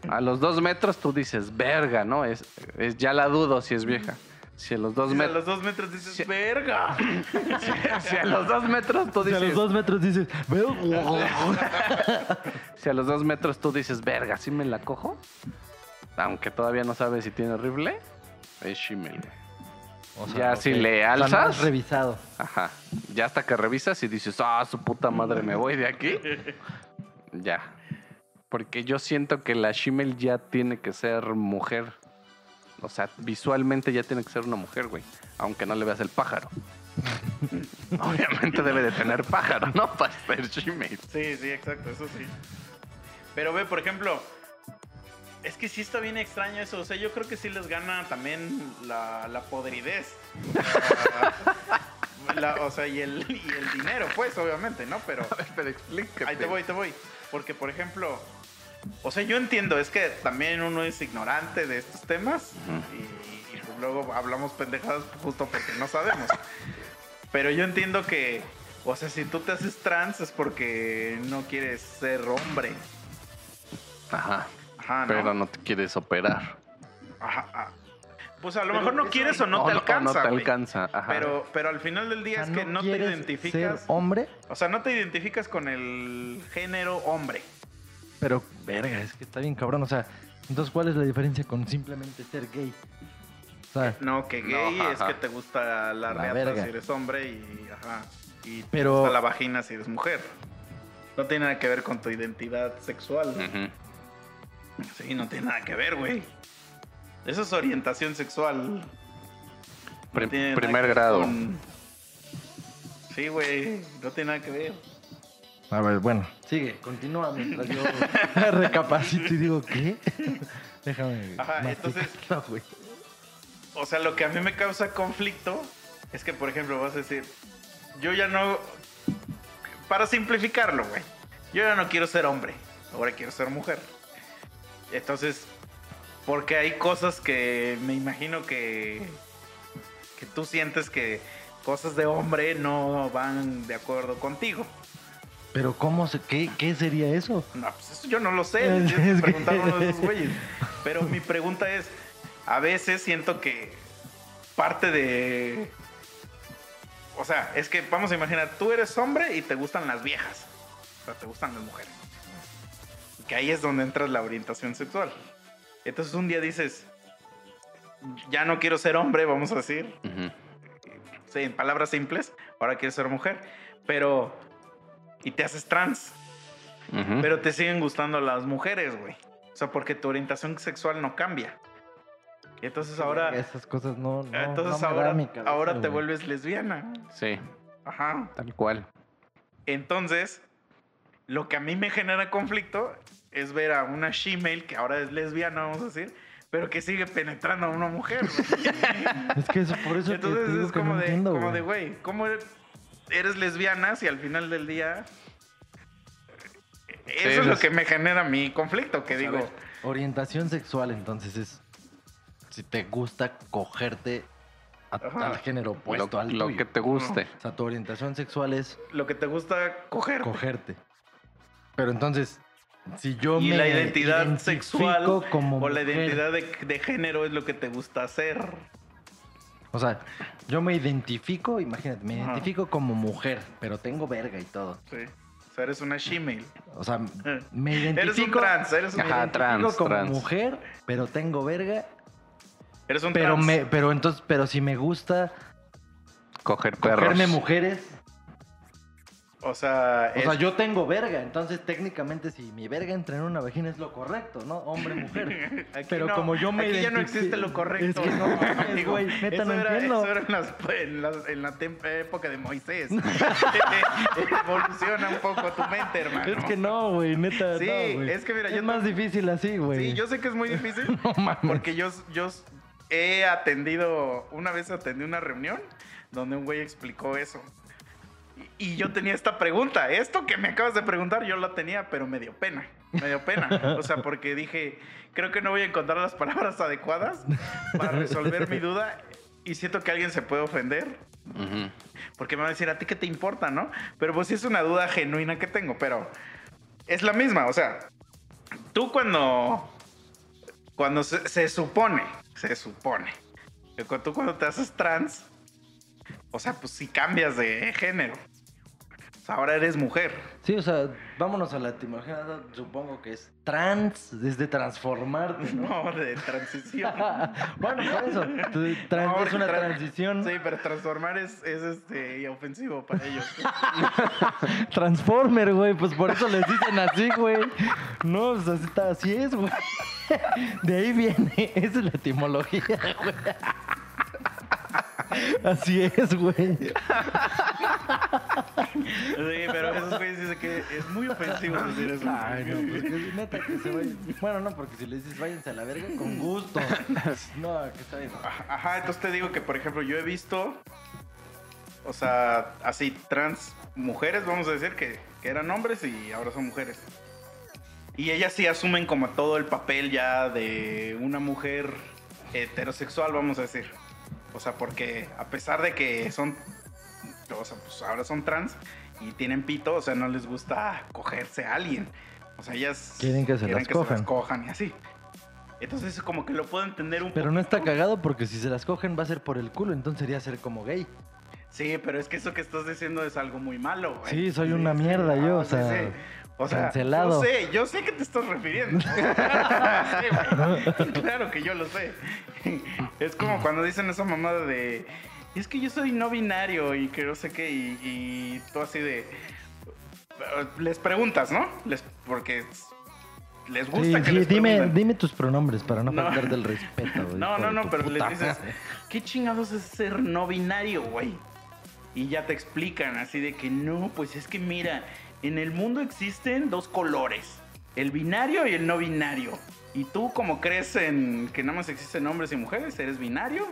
A los dos metros tú dices, verga, ¿no? Es, es ya la dudo si es vieja. Si a los dos a metros. los dos metros dices, verga. Si a los dos metros tú Si a dices. los dos metros dices, veo. Si a los dos metros tú dices, verga, ¿sí me la cojo? Aunque todavía no sabes si tiene rifle, es Shimel. O Ya si le O sea, no alzas- has revisado. Ajá. Ya hasta que revisas y dices, ah, su puta madre, me voy de aquí. Ya. Porque yo siento que la Shimel ya tiene que ser mujer. O sea, visualmente ya tiene que ser una mujer, güey. Aunque no le veas el pájaro. Obviamente debe de tener pájaro, ¿no? Para ser Shimel. Sí, sí, exacto, eso sí. Pero ve, por ejemplo, es que sí está bien extraño eso. O sea, yo creo que sí les gana también la, la podridez. La- o sea, y el, y el dinero, pues, obviamente, ¿no? Pero Pero explícate. ahí te voy, te voy. Porque, por ejemplo, o sea, yo entiendo, es que también uno es ignorante de estos temas y, y pues luego hablamos pendejadas justo porque no sabemos. Pero yo entiendo que, o sea, si tú te haces trans es porque no quieres ser hombre. Ajá. Ajá, ¿no? Pero no te quieres operar. Ajá, ajá. Pues a lo Pero mejor no quieres o no O te alcanza, no te alcanza. Ajá. Pero, pero al final del día O sea, es que no, te identificas. Ser hombre, O sea, no te identificas con el género hombre. pero verga, es que está bien cabrón. O sea, entonces, ¿cuál es la diferencia con simplemente ser gay? O sea, No, que No, gay es que te gusta la, La reata si eres hombre y ajá. Y te Pero- gusta la vagina si eres mujer. No tiene nada que ver con tu identidad sexual. Sí, no tiene nada que ver, güey. Eso es orientación sexual. No primer grado. con- Sí, güey, no tiene nada que ver. A ver, bueno, sigue, continúa mientras yo recapacito y digo, ¿qué? Déjame. Ajá, entonces-. O sea, lo que a mí me causa conflicto es que, por ejemplo, vas a decir, yo ya no... Para simplificarlo, güey. Yo ya no quiero ser hombre, ahora quiero ser mujer. Entonces, porque hay cosas que me imagino que... Que tú sientes que cosas de hombre no van de acuerdo contigo. Pero ¿cómo se, qué, qué sería eso? No, pues eso yo no lo sé. Es tienes que que- preguntar a uno de esos güeyes. Pero mi pregunta es: a veces siento que parte de. O sea, es que vamos a imaginar, tú eres hombre y te gustan las viejas. O sea, te gustan las mujeres. Que ahí es donde entra la orientación sexual. Entonces un día dices, ya no quiero ser hombre, vamos a decir. Ujú. Sí, en palabras simples, ahora quiero ser mujer. Pero. Y te haces trans. Ujú. Pero te siguen gustando las mujeres, güey. O sea, porque tu orientación sexual no cambia. Y entonces ahora, Esas cosas no. no entonces no ahora, cabeza, ahora te güey. vuelves lesbiana. Sí, Ajá. tal cual. Entonces, lo que a mí me genera conflicto es ver a una she-male que ahora es lesbiana, vamos a decir, pero que sigue penetrando a una mujer. Es que eso, por eso que te Entonces digo es que como, no de, entiendo, como de, güey, ¿cómo eres lesbiana si al final del día... Eso Sí, es lo es- que me genera mi conflicto, que digo... ver, orientación sexual, entonces es. Si te gusta cogerte a- al género opuesto lo, al lo tuyo. que te guste. O sea, tu orientación sexual es Lo que te gusta coger. cogerte. Pero entonces, si yo y me la identidad identifico sexual como o la mujer, identidad de, de género es lo que te gusta hacer. O sea, yo me identifico, imagínate, me Ajá. identifico como mujer, pero tengo verga y todo. Sí. O sea, eres una she-male. O sea, Eh. me identifico. Eres un trans, eres un, Ajá, identifico trans, como trans. mujer, pero tengo verga. eres un Pero trans. me, pero entonces, pero si me gusta Coger perros. cogerme mujeres, O sea, o es- sea, yo tengo verga, entonces técnicamente si mi verga entra en una vagina es lo correcto, ¿no? Hombre, mujer. Aquí Pero no, como yo me aquí ya no existe lo correcto. Es que no mames, Digo, güey, neta, eso no era, entiendo. Eso era en, las- en las- en la época de Moisés. Evoluciona un poco tu mente, hermano. Es que no, güey, neta, Sí, no, güey. es que mira, es yo más difícil así, güey. Sí, yo sé que es muy difícil. No mames. Porque yo, yo he atendido, una vez atendí una reunión donde un güey explicó eso. Y, yo tenía esta pregunta. Esto que me acabas de preguntar, yo la tenía, pero me dio pena. Me dio pena. O sea, porque dije, creo que no voy a encontrar las palabras adecuadas para resolver mi duda. Y siento que alguien se puede ofender. Porque me va a decir, ¿a ti qué te importa, no? Pero pues sí es una duda genuina que tengo, pero es la misma, o sea, tú cuando, cuando se, se supone, se supone, que tú cuando te haces trans, o sea, pues si cambias de género, ahora eres mujer. Sí, o sea, vámonos a la etimología, supongo que es trans, es de transformarte, ¿no? No, de transición. bueno, por eso, trans- No, es una tra- transición. Sí, pero transformar es, es este, ofensivo para ellos. Transformer, güey, pues por eso les dicen así, güey. No, pues así, está- así es, güey. De ahí viene, esa es la etimología, güey. Así es, güey. Sí, pero esos güeyes dicen que es muy ofensivo decir eso. Ay, no, pues que neta que se vayan. Bueno, no, porque si le dices váyanse a la verga, con gusto. No, que está bien. Ajá, entonces te digo que, por ejemplo, yo he visto, o sea, así, trans mujeres, vamos a decir, que, que eran hombres y ahora son mujeres. Y ellas sí asumen como todo el papel ya de una mujer heterosexual, vamos a decir. O sea, porque a pesar de que son, o sea, pues ahora son trans y tienen pito, o sea, no les gusta cogerse a alguien. O sea, ellas Quieren que se las cojan. cojan y así. Entonces, como que lo puedo entender un Pero no está cagado porque si se las cogen va a ser por el culo, entonces sería ser como gay. Sí, pero es que eso que estás diciendo es algo muy malo, güey. Sí, soy una mierda yo, o sí, sea, sí. O sea, cancelado. yo sé, yo sé que te estás refiriendo. Sí, claro que yo lo sé. Es como cuando dicen esa mamada de es que yo soy no binario y que no sé qué, y, y tú así de... Les preguntas, ¿no? Les, porque les gusta Sí, que sí, les dime, dime tus pronombres para no, No. faltar del respeto. güey, No, no, no, pero les dices. ¿qué chingados es ser no binario, güey? Y ya te explican así de que no, pues es que mira, en el mundo existen dos colores, el binario y el no binario. Y tú como crees en que nada más existen hombres y mujeres, eres binario.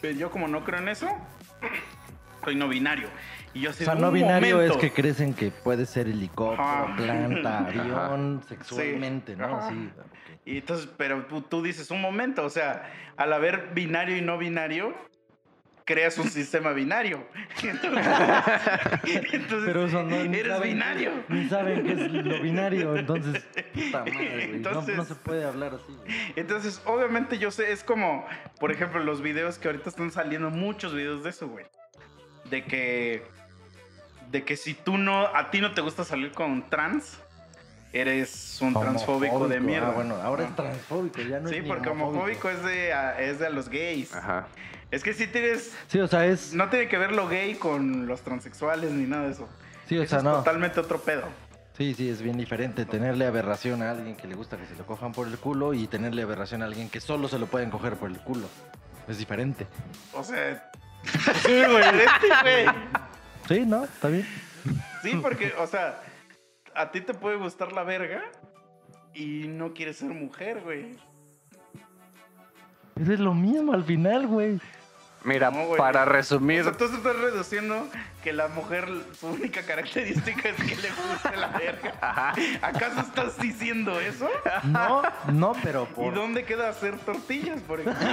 Pero yo como no creo en eso, soy no binario. Y yo O sea, no "Un binario momento". es que crecen que puede ser helicóptero, Ajá. planta, avión, Sí. sexualmente, ¿no? Ajá. Sí. ok. Y entonces, pero tú, tú dices un momento, o sea, al haber binario y no binario, creas un sistema binario. Entonces, entonces, Pero eso no ni eres saben binario. ni saben qué es lo binario, entonces, puta madre, güey. No- Entonces- no, se puede hablar así, güey. Entonces, obviamente yo sé, es como, por ejemplo, los videos que ahorita están saliendo, muchos videos de eso, güey. De que, de que si tú no, a ti no te gusta salir con trans, eres un transfóbico de Homofóbico. mierda. Ah, bueno, ahora es Ah. transfóbico, ya no Sí, es ni porque homofóbico es de, a, es de a los gays. Ajá. Es que si tienes Sí, o sea, es... No tiene que ver lo gay con los transexuales ni nada de eso. Sí, o Eso sea, es no. totalmente otro pedo. Sí, sí, es bien diferente tenerle aberración a alguien que le gusta que se lo cojan por el culo y tenerle aberración a alguien que solo se lo pueden coger por el culo. Es diferente. O sea. Sí, güey. este, güey. Sí, ¿no? ¿Está bien? Sí, porque, o sea, a ti te puede gustar la verga y no quieres ser mujer, güey. Pero es lo mismo al final, güey. Mira, No, para O resumir, sea, tú estás reduciendo que la mujer, su única característica es que le guste la verga. Ajá. ¿Acaso estás diciendo eso? No, no, pero ¿Y por... dónde queda hacer tortillas, por ejemplo?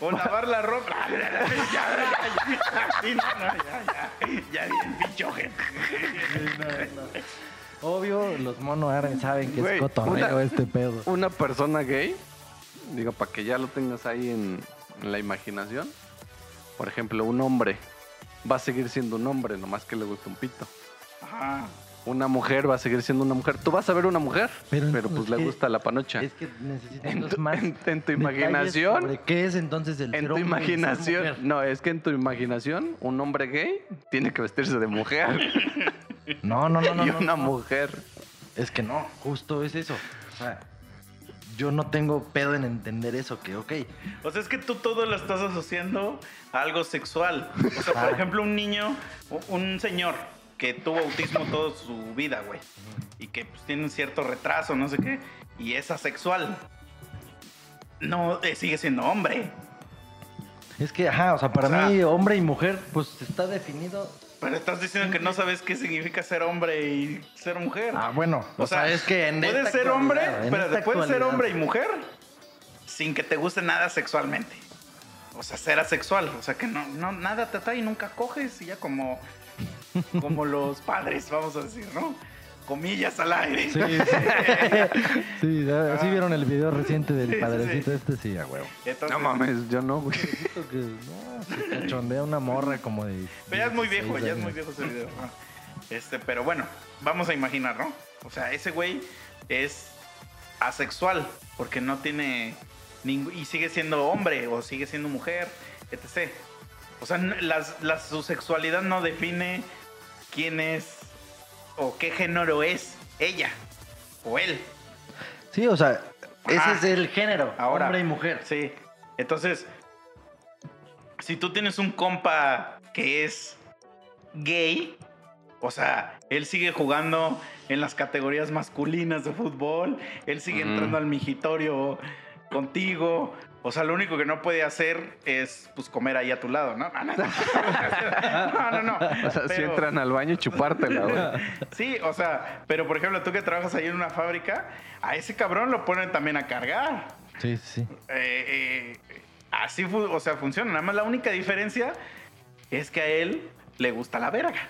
O lavar la ropa. ya, ya, ya. Sí, no, no, ya, ya. Ya bien, pinchoje. Obvio, los mono árabes saben que es cotorreo una- este pedo. una persona gay, digo, para que ya lo tengas ahí en, en la imaginación. Por ejemplo, un hombre va a seguir siendo un hombre, nomás que le gusta un pito. Ajá. Una mujer va a seguir siendo una mujer. Tú vas a ver una mujer, Pero pero, pues le gusta la panocha. Es que necesitas En tu, más en- en tu imaginación, sobre ¿Qué es entonces el en tu imaginación, mujer? no, es que en tu imaginación un hombre gay tiene que vestirse de mujer No, no, no, no. y no, una no. mujer. Es que no, justo es eso. O sea, yo no tengo pedo en entender eso, que ok. O sea, es que tú todo lo estás asociando a algo sexual. O sea, por ejemplo, un niño, un señor que tuvo autismo toda su vida, güey. Y que pues, tiene un cierto retraso, no sé qué. Y es asexual. No, eh, sigue siendo hombre. Es que, ajá, o sea, para O sea- mí, hombre y mujer, pues está definido. Pero estás diciendo que no sabes qué significa ser hombre y ser mujer. Ah, bueno, o, sea, es que en puedes ser hombre, pero puedes ser hombre y mujer sin que te guste nada sexualmente. O sea, ser asexual. O sea, que no, no nada te atrae y nunca coges y ya como, como los padres, vamos a decir, ¿no? Comillas al aire. Sí, sí. sí, ¿sí Ah. vieron el video reciente del Sí, sí, padrecito este? Sí, a huevo. Entonces, No mames, yo no, güey. Que, no, se cachondea una morra como de... Pero ya es muy viejo, 16 ya es muy viejo ese video. Este, pero bueno, vamos a imaginar, ¿no? O sea, ese güey es asexual porque no tiene ningún y sigue siendo hombre o sigue siendo mujer, etc. O sea, las, las- su sexualidad no define quién es o qué género es ella o él. Sí, o sea, ese es el género, Ahora, hombre y mujer. Sí. Entonces, si tú tienes un compa que es gay, o sea, él sigue jugando en las categorías masculinas de fútbol, él sigue entrando al mijitorio contigo. O sea, lo único que no puede hacer es pues comer ahí a tu lado, ¿no? No, no, no. no, no. O sea, si entran al baño y chupártela, güey. Sí, o sea, pero por ejemplo, tú que trabajas ahí en una fábrica, a ese cabrón lo ponen también a cargar. Sí, sí, sí. Eh, eh, así, o sea, funciona. Nada más la única diferencia es que a él le gusta la verga.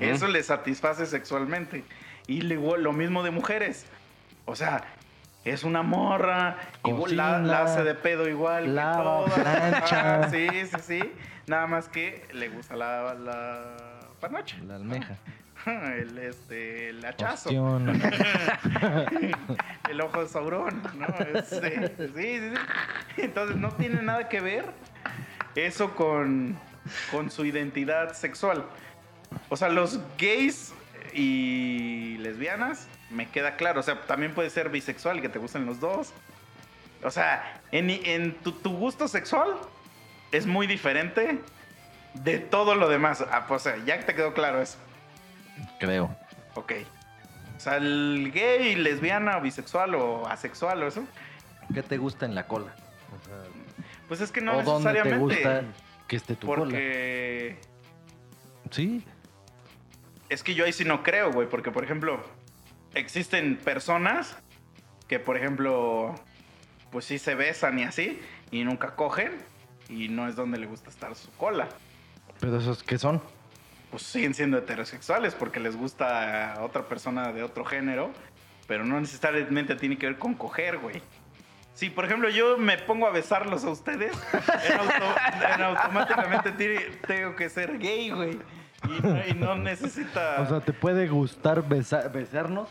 Eso le satisface sexualmente. Y luego lo mismo de mujeres. O sea, es una morra, igual la, hace de pedo igual. que lava, todas. plancha. Sí, sí, sí. Nada más que le gusta la, la panocha. La almeja. El, este, el hachazo. El ojo de Sauron, ¿no? Este, sí, sí, sí. Entonces no tiene nada que ver eso con, con su identidad sexual. O sea, los gays y lesbianas, me queda claro. O sea, también puede ser bisexual, que te gusten los dos. O sea, en, en tu, tu gusto sexual es muy diferente de todo lo demás. Ah, pues, o sea, ya te quedó claro eso. Creo. Ok. O sea, el gay, lesbiana, o bisexual o asexual o eso. ¿Qué te gusta en la cola? O, sea, Pues es que no ¿o dónde te necesariamente. gusta que esté tu cola? porque Sí. es que yo ahí sí no creo, güey. Porque, por ejemplo, existen personas que, por ejemplo, pues sí se besan y así, y nunca cogen, y no es donde le gusta estar su cola. Pero esos qué son? Pues siguen siendo heterosexuales porque les gusta a otra persona de otro género, pero no necesariamente tiene que ver con coger, güey. Si, por ejemplo, yo me pongo a besarlos a ustedes, en, auto- en automáticamente tiene- tengo que ser gay, güey. Y no, y no necesita... O sea, ¿te puede gustar besa- besarnos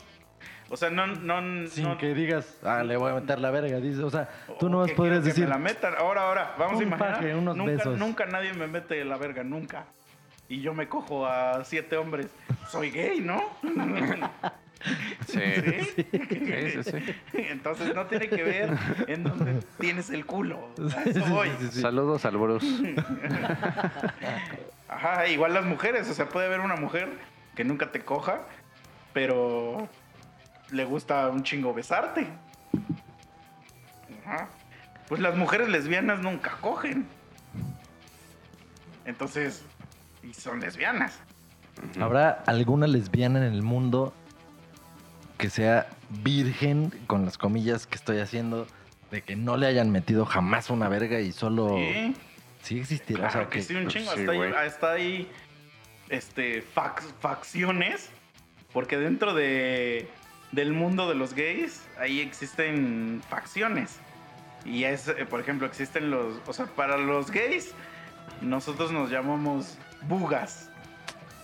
O sea, no... no, sin no- que digas, ah, le voy a meter la verga? Dices, o sea, tú o nomás que podrías quiero que decir, me la metan. Ahora, ahora, vamos a Un imaginar. paje, unos nunca, besos. nunca nadie me mete la verga, nunca. Y yo me cojo a siete hombres. Soy gay, ¿no? Sí. ¿Sí? Sí, sí, sí. Entonces no tiene que ver en dónde tienes el culo. A eso voy. Sí, sí, sí. Saludos al Bruce. Ajá, igual las mujeres. O sea, puede haber una mujer que nunca te coja, pero le gusta un chingo besarte. Ajá. Pues las mujeres lesbianas nunca cogen. Entonces, y son lesbianas. ¿Habrá alguna lesbiana en el mundo que sea virgen, con las comillas que estoy haciendo, de que no le hayan metido jamás una verga y solo... Sí. Sí existirá. Claro o sea, que que- sí, un chingo. Sí, hasta, ahí, güey. hasta ahí, este, fac- facciones. Porque dentro de, del mundo de los gays, ahí existen facciones. Y es, eh, por ejemplo, existen los. O sea, para los gays, nosotros nos llamamos bugas.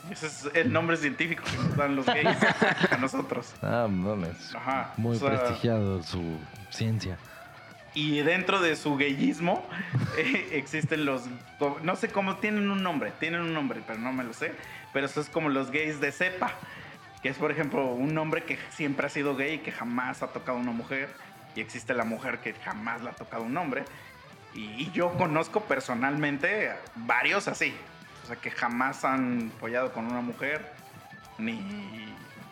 Ese es el nombre científico que nos dan los gays a nosotros. Ah, mames. Ajá. Muy o sea, prestigiado su ciencia. Y dentro de su gayismo eh, existen los... No sé cómo, tienen un nombre, tienen un nombre, pero no me lo sé. Pero eso es como los gays de cepa. Que es, por ejemplo, un hombre que siempre ha sido gay y que jamás ha tocado una mujer. Y existe la mujer que jamás la ha tocado un hombre. Y, y yo conozco personalmente varios así. O sea, que jamás han follado con una mujer. Ni...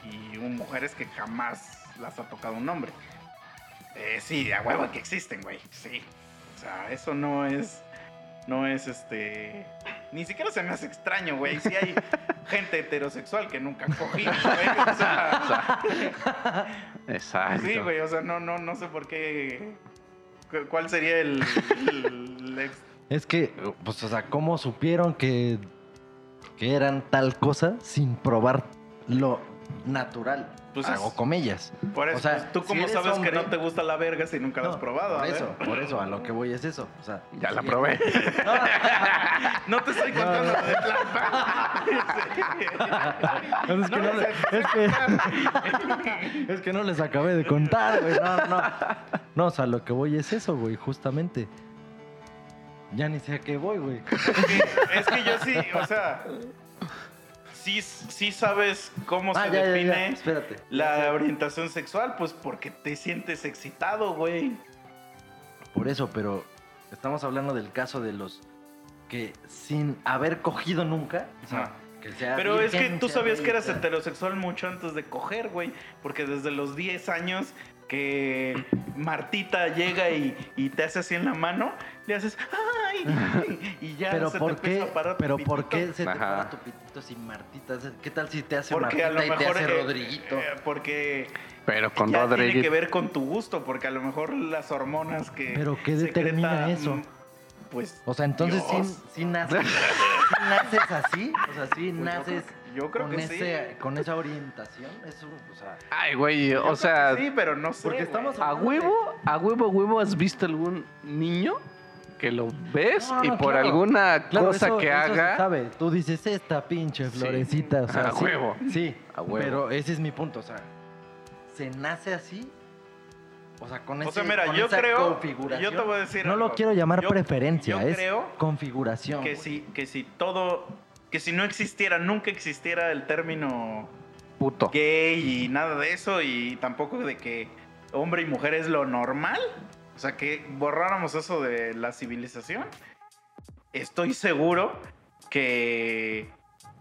Y un- mujeres que jamás las ha tocado un hombre. Eh, sí, a huevo que existen, güey. Sí. O sea, eso no es. No es este. Ni siquiera se me hace extraño, güey. Sí hay gente heterosexual que nunca ha cogido, güey. O sea, Exacto. sí, güey. O sea, no, no, no sé por qué. cu- ¿Cuál sería el. el ex- Es que, pues, o sea, ¿cómo supieron que, que eran tal cosa sin probar lo natural? Pues Hago comillas. Por eso, O sea, pues, tú cómo sabes hombre- que no te gusta la verga si nunca la has probado. Por A ver. eso, por eso, a lo que voy es eso. O sea, Ya la sí, probé. No te estoy contando de Tlalpan. Es que no, le- es que, es que no les acabé de contar, güey. No, no. No, o sea, lo que voy es eso, güey, justamente. Ya ni sé a qué voy, güey. Es que yo sí, o sea, sí, sí sabes cómo Ah, se ya, ya, ya. define la orientación sexual, pues porque te sientes excitado, güey. Por eso, pero estamos hablando del caso de los que sin haber cogido nunca, Ajá. que sea Pero es que tú sabías que eras heterosexual mucho antes de coger, güey. Porque desde los 10 años que Martita llega y, y te hace así en la mano, le haces ¡ay! Y ya Pero se por te empieza a parar tu pero por qué se te Ajá. para tu pitito sin Martita? ¿Qué tal si te hace Porque a Martita lo y te mejor. hace eh, Rodriguito? eh, porque Pero con ya tiene que ver con tu gusto, porque a lo mejor las hormonas que. Pero ¿qué secreta, determina eso? mm, Pues. O sea, entonces sí, sí nace. sí naces así, o sea, sí Pues yo naces yo creo con, que sí. ese, con esa orientación. Es un, o sea, Ay, güey, Yo o sea, Sí, pero no sé. Porque estamos a huevo, a huevo, a huevo, ¿has visto algún niño que lo ves No, y no, por claro. alguna claro, cosa eso- que eso se haga... sabe. Tú dices esta pinche florecita, o sea, A sí, huevo. Sí, A huevo. pero ese es mi punto, o sea, se nace así. O sea, con, O ese, sea, mira, con yo esa creo- configuración. yo te voy a decir No lo algo. quiero llamar Yo- preferencia, yo es creo configuración. que si, que si todo, que si no existiera, nunca existiera el término Puto. gay y nada de eso y tampoco de que hombre y mujer es lo normal, o sea, que borráramos eso de la civilización, estoy seguro que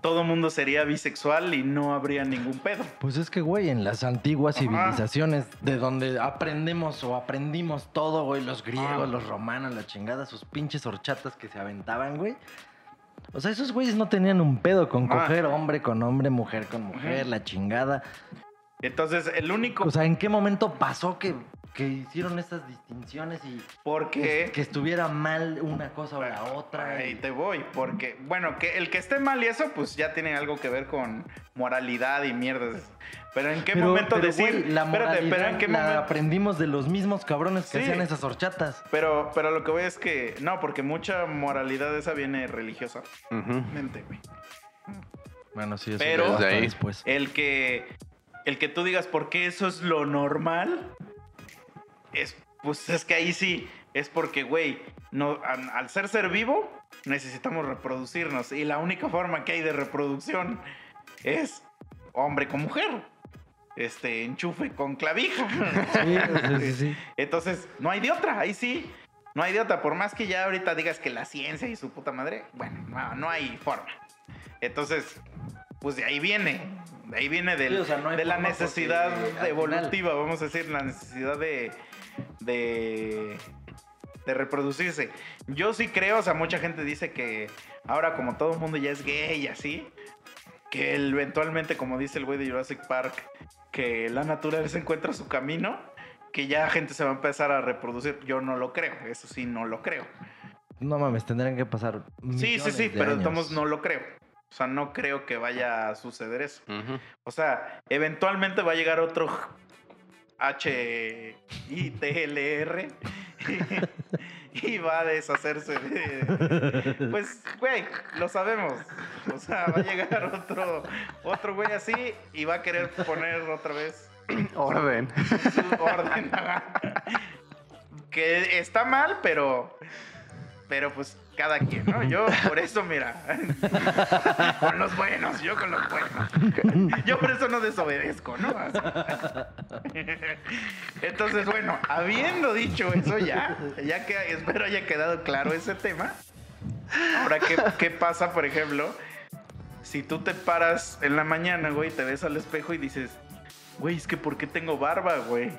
todo mundo sería bisexual y no habría ningún pedo. Pues es que, güey, en las antiguas Ajá. civilizaciones de donde aprendemos o aprendimos todo, güey, los griegos, Ajá. los romanos, la chingada, sus pinches horchatas que se aventaban, güey. O sea, esos güeyes no tenían un pedo con Ajá. coger hombre con hombre, mujer con mujer, la chingada. Entonces, el único O sea, ¿en qué momento pasó que, que hicieron estas distinciones y porque que estuviera mal una cosa o la otra? Ahí y- te voy, porque, bueno, que el que esté mal y eso, pues ya tiene algo que ver con moralidad y mierdas. Pero en qué Pero- momento pero, decir, güey, la espérate, pero moralidad en qué la momento. aprendimos de los mismos cabrones que Sí. hacían esas horchatas. Pero, pero lo que voy es que, no, porque mucha moralidad esa viene religiosa. Ujú. güey. Bueno, sí, eso Pero- hasta ahí. después. El que, el que tú digas por qué eso es lo normal, es, pues es que ahí sí, es porque, güey, no, al, ser ser vivo, necesitamos reproducirnos. Y la única forma que hay de reproducción es hombre con mujer. Este, enchufe con clavija. Sí, sí, sí, sí. Entonces, no hay de otra, ahí sí. No hay de otra. Por más que ya ahorita digas que la ciencia y su puta madre, bueno, no, no hay forma. Entonces, pues de ahí viene. De ahí viene del- Sí, o sea, no hay de la necesidad porque evolutiva, vamos a decir, la necesidad de, de, de reproducirse. Yo sí creo, o sea, mucha gente dice que ahora como todo el mundo ya es gay y así, que eventualmente, como dice el güey de Jurassic Park, que la naturaleza encuentra su camino, que ya gente se va a empezar a reproducir. Yo no lo creo, eso sí, no lo creo. No mames, tendrían que pasar. Sí, sí, sí, de pero estamos no lo creo. O sea, no creo que vaya a suceder eso. O sea, eventualmente va a llegar otro H I T L R y va a deshacerse de pues güey, lo sabemos. O sea, va a llegar otro otro güey así y va a querer poner otra vez Orden. su orden. que está mal, pero pero pues cada quien, ¿no? Yo por eso, mira, con los buenos, yo con los buenos. Yo por eso no desobedezco, ¿no? Entonces, bueno, habiendo dicho eso ya, ya que espero haya quedado claro ese tema. Ahora, ¿qué, qué pasa, por ejemplo, si tú te paras en la mañana, güey, te ves al espejo y dices, güey, es que ¿por qué tengo barba, güey?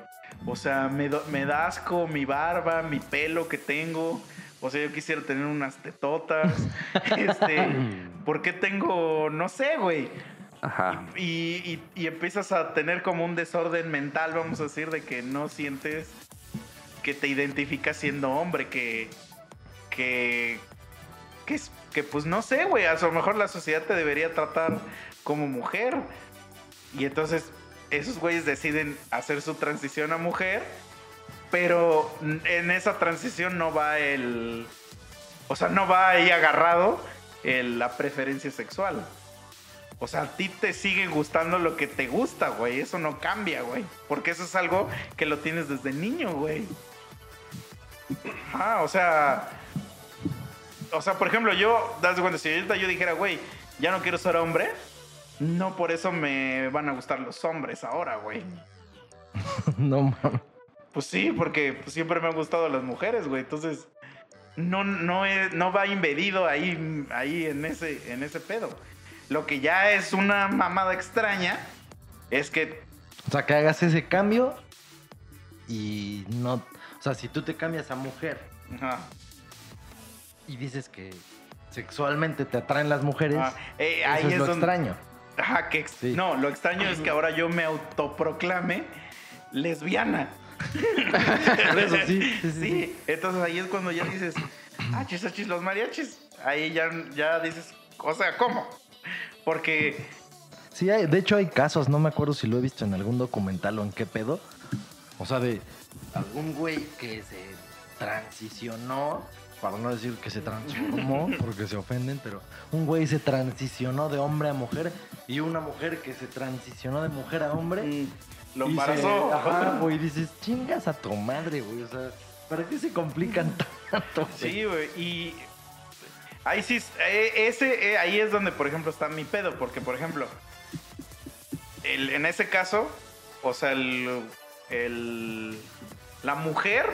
O sea, me, do- me da asco mi barba, mi pelo que tengo. O sea, yo quisiera tener unas tetotas. este, ¿por qué tengo, no sé, güey? Ajá. Y, y- y empiezas a tener como un desorden mental, vamos a decir, de que no sientes que te identificas siendo hombre, que, que, que, es- que pues no sé, güey, a lo mejor la sociedad te debería tratar como mujer. Y entonces esos güeyes deciden hacer su transición a mujer, pero en esa transición no va el... O sea, no va ahí agarrado la preferencia sexual. O sea, a ti te sigue gustando lo que te gusta, güey. Eso no cambia, güey. Porque eso es algo que lo tienes desde niño, güey. Ah, o sea. O sea, por ejemplo, yo, das cuenta, si yo dijera, güey, ya no quiero ser hombre, no por eso me van a gustar los hombres ahora, güey. no mames. Pues sí, porque pues, siempre me han gustado las mujeres, güey. Entonces, no, no, es- no va impedido ahí, ahí en, ese, en ese pedo. Lo que ya es una mamada extraña es que O sea, que hagas ese cambio y no. O sea, si tú te cambias a mujer ajá, y dices que sexualmente te atraen las mujeres, ah, eh, eso ahí es es lo donde- extraño. Ajá, que ex- Sí. No, lo extraño es que ahora yo me autoproclame lesbiana. Por eso sí, sí, sí, Sí, entonces ahí es cuando ya dices, achis, achis, los mariachis. Ahí ya, ya dices, O sea, ¿cómo? Porque Sí, hay- de hecho hay casos, no me acuerdo si lo he visto en algún documental o en qué pedo. O sea, de algún güey que se transicionó, para no decir que se transformó, porque se ofenden, pero un güey se transicionó de hombre a mujer y una mujer que se transicionó de mujer a hombre. Lo embarazó. Ajá, güey, dices, chingas a tu madre, güey. O sea, ¿para qué se complican tanto? güey? Sí, güey. Y ahí sí, eh, ese, eh, ahí es donde, por ejemplo, está mi pedo. Porque, por ejemplo, el- en ese caso, o sea, el, el- la mujer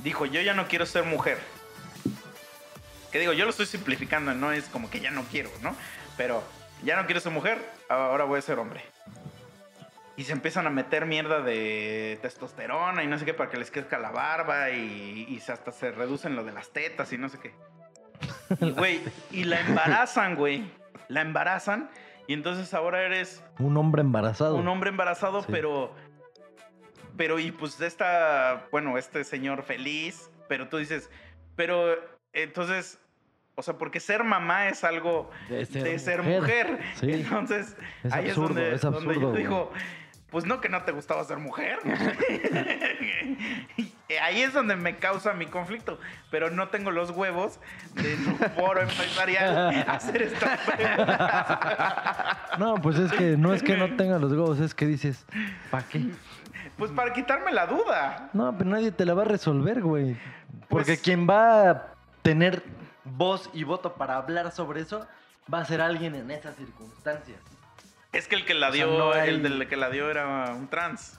dijo, yo ya no quiero ser mujer. Que digo, yo lo estoy simplificando, no es como que ya no quiero, ¿no? Pero ya no quiero ser mujer, ahora voy a ser hombre. Y se empiezan a meter mierda de testosterona y no sé qué para que les crezca la barba y, hasta se reducen lo de las tetas y no sé qué. Y, güey, y la embarazan, güey. La embarazan y entonces ahora eres Un hombre embarazado. un hombre embarazado, Sí. pero. Pero, y pues esta. Bueno, este señor feliz. Pero tú dices. Pero entonces. O sea, porque ser mamá es algo De ser de ser mujer. mujer. Sí. Entonces, Es ahí absurdo, es donde, es donde absurdo, yo güey. digo. Pues no que no te gustaba ser mujer. Ahí es donde me causa mi conflicto. Pero no tengo los huevos de un foro empresarial hacer esta pregunta. No, pues es que no es que no tenga los huevos, es que dices, ¿para qué? Pues para quitarme la duda. No, pero nadie te la va a resolver, güey. Porque Pues- quien va a tener voz y voto para hablar sobre eso va a ser alguien en esas circunstancias. Es que el que la O sea, dio, no el del que la dio era un trans.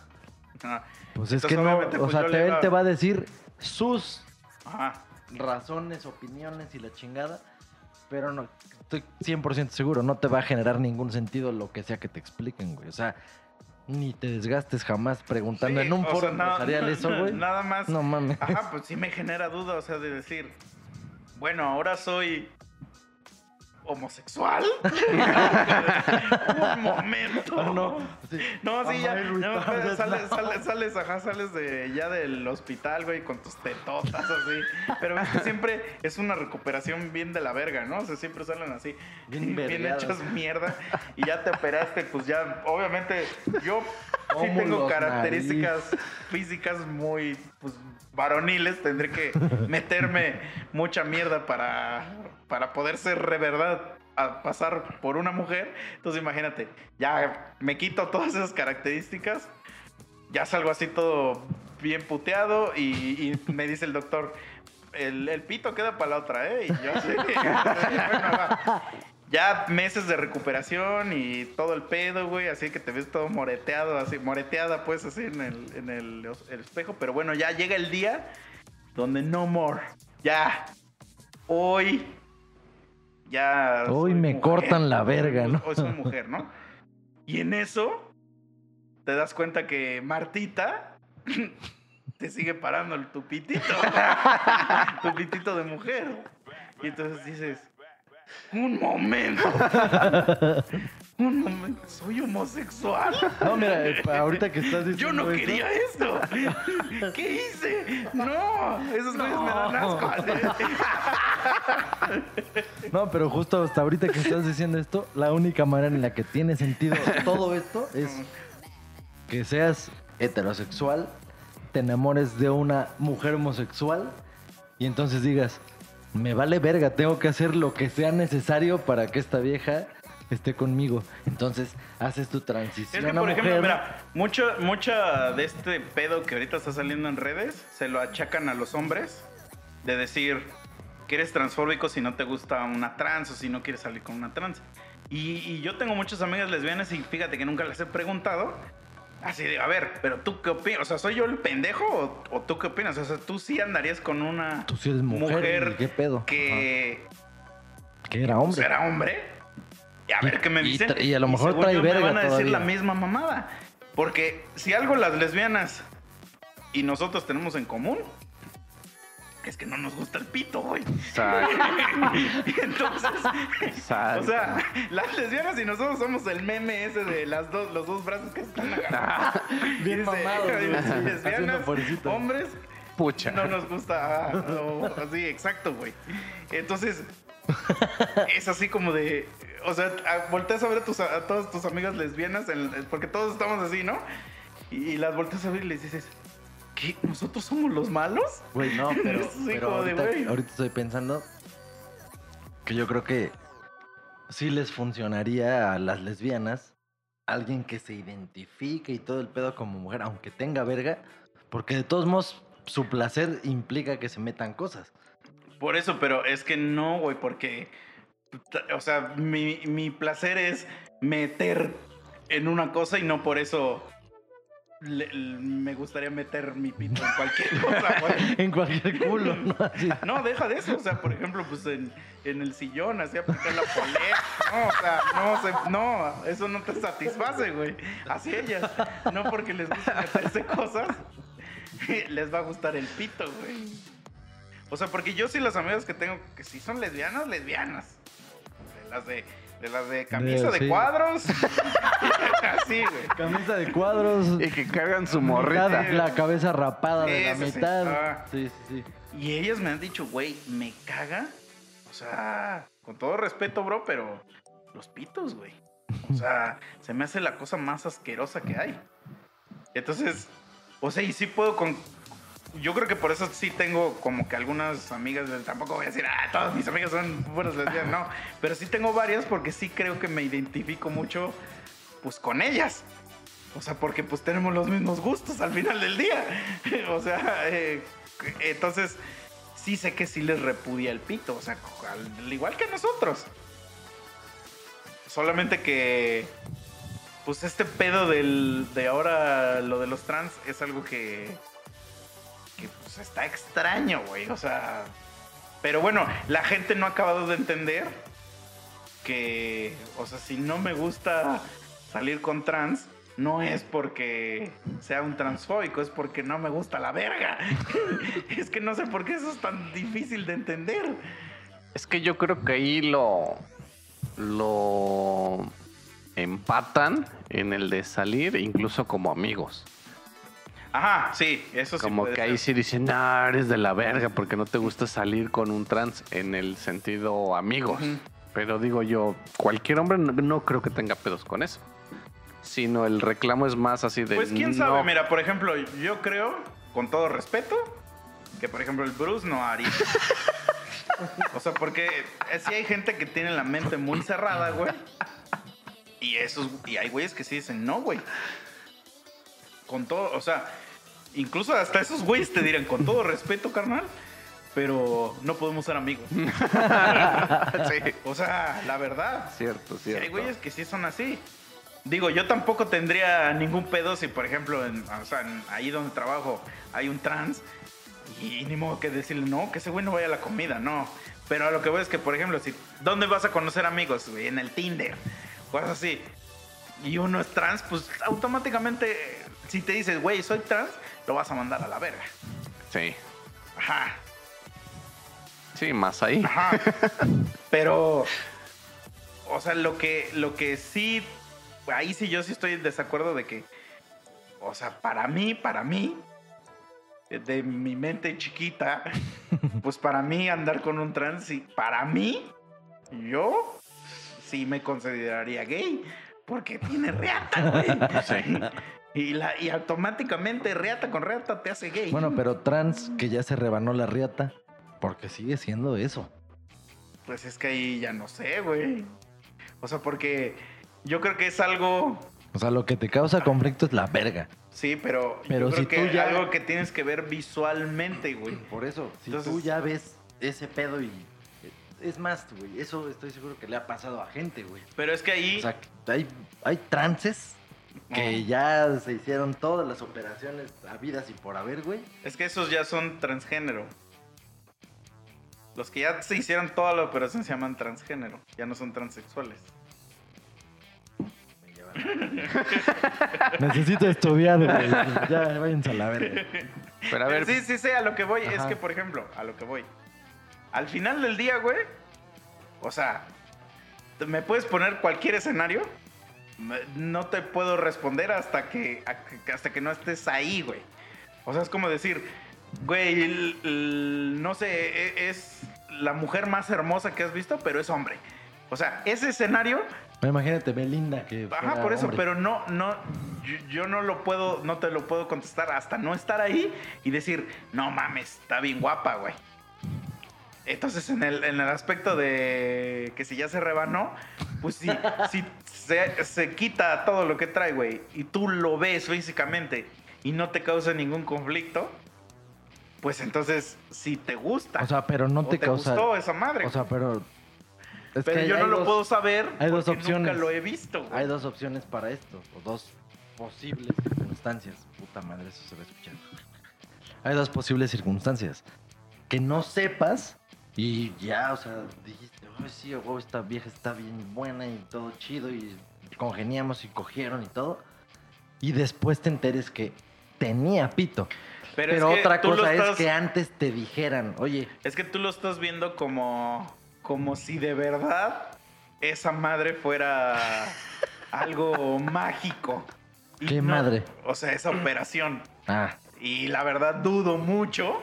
Pues es que no, o pues, sea, él te va a decir sus Ajá. razones, opiniones y la chingada, pero no, estoy 100% seguro, no te va a generar ningún sentido lo que sea que te expliquen, güey. O sea, ni te desgastes jamás preguntando Sí, en un foro empresarial eso, güey. Nada más. No mames. Ajá, pues sí me genera duda, o sea, de decir, bueno, ahora soy homosexual. Un momento. No, sí. No, sí, ya. Ya sales, sales, sales, ajá, sales de, ya del hospital, güey, con tus tetotas así. Pero es que siempre es una recuperación bien de la verga, ¿no? O sea, siempre salen así, Bien hechos mierda. Y ya te operaste, pues ya, obviamente, yo sí tengo características físicas muy, pues, varoniles. Tendré que meterme mucha mierda para, para poder ser de verdad a pasar por una mujer. Entonces imagínate, ya me quito todas esas características, ya salgo así todo bien puteado y, y me dice el doctor, el, el pito queda para la otra, ¿eh? Y yo así, bueno, va. Ya meses de recuperación y todo el pedo, güey, así que te ves todo moreteado, así, moreteada pues así en el, en el, el espejo, pero bueno, ya llega el día donde no more, ya, hoy, ya... Hoy me cortan la verga, ¿no? Hoy soy mujer, ¿no? Y en eso te das cuenta que Martita te sigue parando el tu pitito. tu pitito de mujer. Y entonces dices, un momento. un momento, soy homosexual. No, mira, eh, ahorita que estás diciendo Yo no eso- quería esto. ¿Qué hice? No, esos güeyes me dan asco. No, pero justo hasta ahorita que estás diciendo esto, la única manera en la que tiene sentido todo esto es que seas heterosexual, te enamores de una mujer homosexual y entonces digas, me vale verga, tengo que hacer lo que sea necesario para que esta vieja esté conmigo. Entonces haces tu Es transición que, a por ejemplo, mujer. mira, mucho, mucha de este pedo que ahorita está saliendo en redes se lo achacan a los hombres de decir que eres transfóbico si no te gusta una trans o si no quieres salir con una trans. Y, y yo tengo muchas amigas lesbianas y fíjate que nunca les he preguntado. Así de, a ver, pero tú qué opinas? O sea, ¿soy yo el pendejo o, o tú qué opinas? O sea, tú sí andarías con una Tú sí eres mujer, ¿y qué pedo? que Ajá. Que era hombre. era hombre. Y a ver qué me Y dicen. y a lo mejor según trae yo, me verga van a decir todavía. la misma mamada. Porque si algo las lesbianas y nosotros tenemos en común, es que no nos gusta el pito, güey. Entonces, Exacto. o sea, las lesbianas y nosotros somos el meme ese de las dos, los dos brazos que están agarrados. Bien Dice, mamados, güey, lesbianas, hombres, Pucha. no nos gusta. ah, así, exacto, güey. Entonces, es así como de. O sea, volteas a ver a, tus, a todas tus amigas lesbianas, en- porque todos estamos así, ¿no? Y, y las volteas a ver y les dices, ¿qué? ¿Nosotros somos los malos? Güey, no, pero, Sí, pero de, ahorita, ahorita estoy pensando que yo creo que sí les funcionaría a las lesbianas alguien que se identifique y todo el pedo como mujer, aunque tenga verga, porque de todos modos su placer implica que se metan cosas. Por eso, pero es que no, güey, porque. O sea, mi, mi placer es meter en una cosa y no por eso. Le- me gustaría meter mi pito en cualquier cosa, güey. En cualquier culo, ¿no? Así. No, deja de eso. O sea, por ejemplo, pues en, en el sillón, así aplicar la polea. No, o sea, no, se- no, eso no te satisface, güey. Así ellas. No porque les guste meterse cosas, les va a gustar el pito, güey. O sea, porque yo sí las amigas que tengo que sí son lesbianas, lesbianas. Las de, de las de camisa de, sí. cuadros. Así, güey. Camisa de cuadros. Y que cargan su mitad, morrita. La cabeza rapada de la Eso sí. mitad. Ah. Sí, sí, sí. Y ellas me han dicho, güey, me caga. O sea, con todo respeto, bro, pero los pitos, güey. O sea, se me hace la cosa más asquerosa que hay. Entonces, o sea, y sí puedo con... Yo creo que por eso sí tengo como que algunas amigas, tampoco voy a decir, ah, todas mis amigas son buenas lesbianas, no. Pero sí tengo varias porque sí creo que me identifico mucho, pues, con ellas. O sea, porque pues tenemos los mismos gustos al final del día. o sea, eh, entonces sí sé que sí les repudia el pito. O sea, al, al igual que nosotros. Solamente que, pues este pedo del, de ahora, lo de los trans, es algo que está extraño, güey. O sea, pero bueno, la gente no ha acabado de entender que, o sea, si no me gusta salir con trans, no es porque sea un transfóbico, es porque no me gusta la verga. es que no sé por qué eso es tan difícil de entender. Es que yo creo que ahí lo. lo empatan en el de salir, incluso como amigos. Ajá, sí, eso sí. Como que ahí sí dicen, no, eres de la verga porque no te gusta salir con un trans en el sentido amigos. Pero digo yo, cualquier hombre no, no creo que tenga pedos con eso. Sino el reclamo es más así de. Pues quién sabe, mira, por ejemplo, yo creo, con todo respeto, que por ejemplo el Bruce no haría. o sea, porque eh, sí hay gente que tiene la mente muy cerrada, güey. Y esos, y hay güeyes que sí dicen, no, güey. Con todo, o sea, incluso hasta esos güeyes te dirán, con todo respeto, carnal, pero no podemos ser amigos. sí, O sea, la verdad. cierto, cierto. hay güeyes que sí son así. Digo, yo tampoco tendría ningún pedo si, por ejemplo, en, o sea, en- ahí donde trabajo hay un trans y ni modo que decirle, no, que ese güey no vaya a la comida, no. Pero a lo que voy es que, por ejemplo, si, ¿dónde vas a conocer amigos? güey? En el Tinder, cosas así. Y uno es trans, pues automáticamente, si te dices, güey, soy trans, lo vas a mandar a la verga. Sí. Ajá. Sí, más ahí. Ajá. Pero, o sea, lo que, lo que sí, ahí sí yo sí estoy en desacuerdo de que, o sea, para mí, para mí, de mi mente chiquita, pues para mí andar con un trans, para mí, yo sí me consideraría gay, porque tiene reata, güey. Sí. Y, la, y automáticamente reata con reata te hace gay. Bueno, pero trans que ya se rebanó la riata, porque sigue siendo eso. Pues es que ahí ya no sé, güey. O sea, porque yo creo que es algo. O sea, lo que te causa conflicto es la verga. Sí, pero, Pero yo creo si que tú ya- algo que tienes que ver visualmente, güey. Por eso, si Entonces- tú ya ves ese pedo y... Es más, güey, eso estoy seguro que le ha pasado a gente, güey. Pero es que ahí. O sea, hay, hay trances que Oh. ya se hicieron todas las operaciones habidas y por haber, güey. Es que esos ya son transgénero. Los que ya se hicieron toda la operación se llaman transgénero. Ya no son transexuales. Me llevan- Necesito estudiar, güey. Ya, váyanse a la verga. Pero a ver, Sí, sí, sí, a lo que voy. Es que, por ejemplo, a lo que voy. Al final del día, güey. O sea, me puedes poner cualquier escenario. No te puedo responder hasta que, hasta que no estés ahí, güey. O sea, es como decir, güey, el- el- no sé, e- es la mujer más hermosa que has visto, pero es hombre. O sea, ese escenario, Imagínate, Belinda, que. ajá, por eso, hombre. pero no, no, yo, yo no lo puedo, no te lo puedo contestar hasta no estar ahí y decir, no mames, está bien guapa, güey. Entonces, en el, en el aspecto de que si ya se rebanó, pues si, si se, se quita todo lo que trae, güey, y tú lo ves físicamente y no te causa ningún conflicto, pues entonces sí te gusta. O sea, pero no te, causa. gustó esa madre. O sea, pero. es pero que yo hay no lo dos- puedo saber hay dos porque opciones. nunca lo he visto. güey. Hay dos opciones para esto, o dos posibles circunstancias. Puta madre, eso se va a escuchar. Hay dos posibles circunstancias. Que no sepas y ya, o sea, dijiste, oh, sí, esta vieja está bien buena y todo chido y congeniamos y cogieron y todo. Y después te enteres que tenía pito. Pero, Pero, es que otra cosa es que antes te dijeran, oye, Es que tú lo estás viendo como, como si de verdad esa madre fuera algo mágico. Y ¿Qué madre? O sea, esa operación. ah, Y la verdad dudo mucho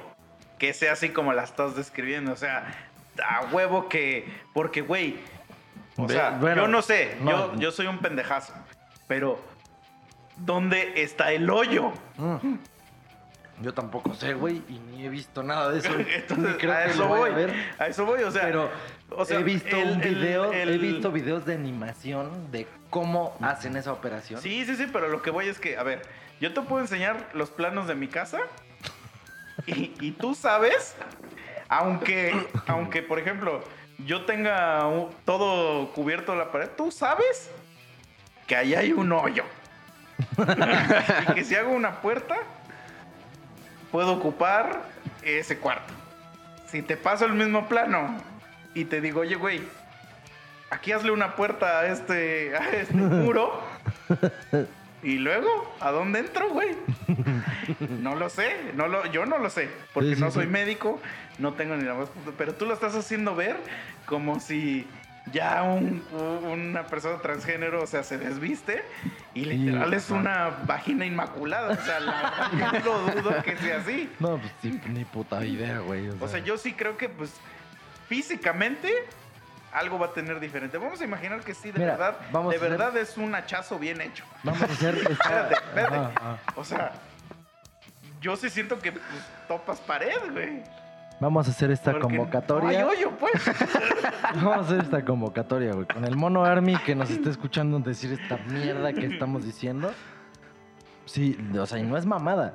que sea así como la estás describiendo. O sea, a huevo que... Porque, güey, o sea, bueno, yo no sé, no. Yo, yo soy un pendejazo. Pero, ¿dónde está el hoyo? mm. yo tampoco sé, güey, y ni he visto nada de eso. Entonces, creo a que eso lo vaya voy. a ver. A eso voy, o sea... Pero o sea, he visto el- un el- video, he visto videos de animación de cómo hacen esa operación. Sí, sí, sí, pero lo que voy es que, a ver, yo te puedo enseñar los planos de mi casa y, y tú sabes, aunque, aunque, por ejemplo, yo tenga un- todo cubierto la pared, tú sabes que ahí hay un hoyo. y que si hago una puerta, puedo ocupar ese cuarto. Si te paso el mismo plano y te digo, oye, güey, aquí hazle una puerta a este, a este muro. Y luego, ¿a dónde entro, güey? No lo sé, no lo, yo no lo sé, porque Sí, sí, no soy sí. médico, no tengo ni la más puta- pero tú lo estás haciendo ver como si ya un- una persona transgénero, o sea, se desviste y literal es una vagina inmaculada, o sea, la verdad yo lo dudo que sea así. No, pues sí, ni puta idea, güey. O sea, yo sí creo que, pues, físicamente algo va a tener diferente. Vamos a imaginar que sí, de Mira, verdad, vamos de hacer- verdad es un hachazo bien hecho. Vamos a hacer. esta- Espérate, espérate. O sea, yo sí siento que pues, topas pared, güey. Vamos a hacer esta Porque convocatoria. No hay hoyo, pues. Vamos a hacer esta convocatoria, güey. Con el mono Army que nos está escuchando decir esta mierda que estamos diciendo. Sí, o sea, y no es mamada.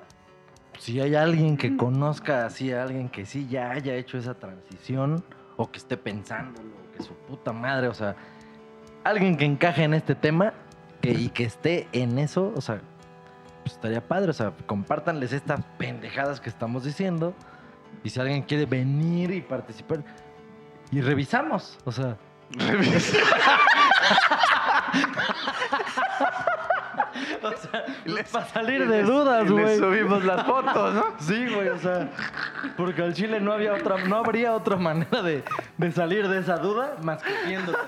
Si hay alguien que conozca así a alguien que sí ya haya hecho esa transición, o que esté pensándolo, que su puta madre, o sea, alguien que encaje en este tema que, y que esté en eso, o sea, pues estaría padre, o sea, compártanles estas pendejadas que estamos diciendo. Y si alguien quiere venir y participar, y revisamos, o sea. o sea, para salir de dudas, güey. subimos las fotos, ¿no? Sí, güey, o sea, porque al chile no había otra, no habría otra manera de, de salir de esa duda más que viéndote.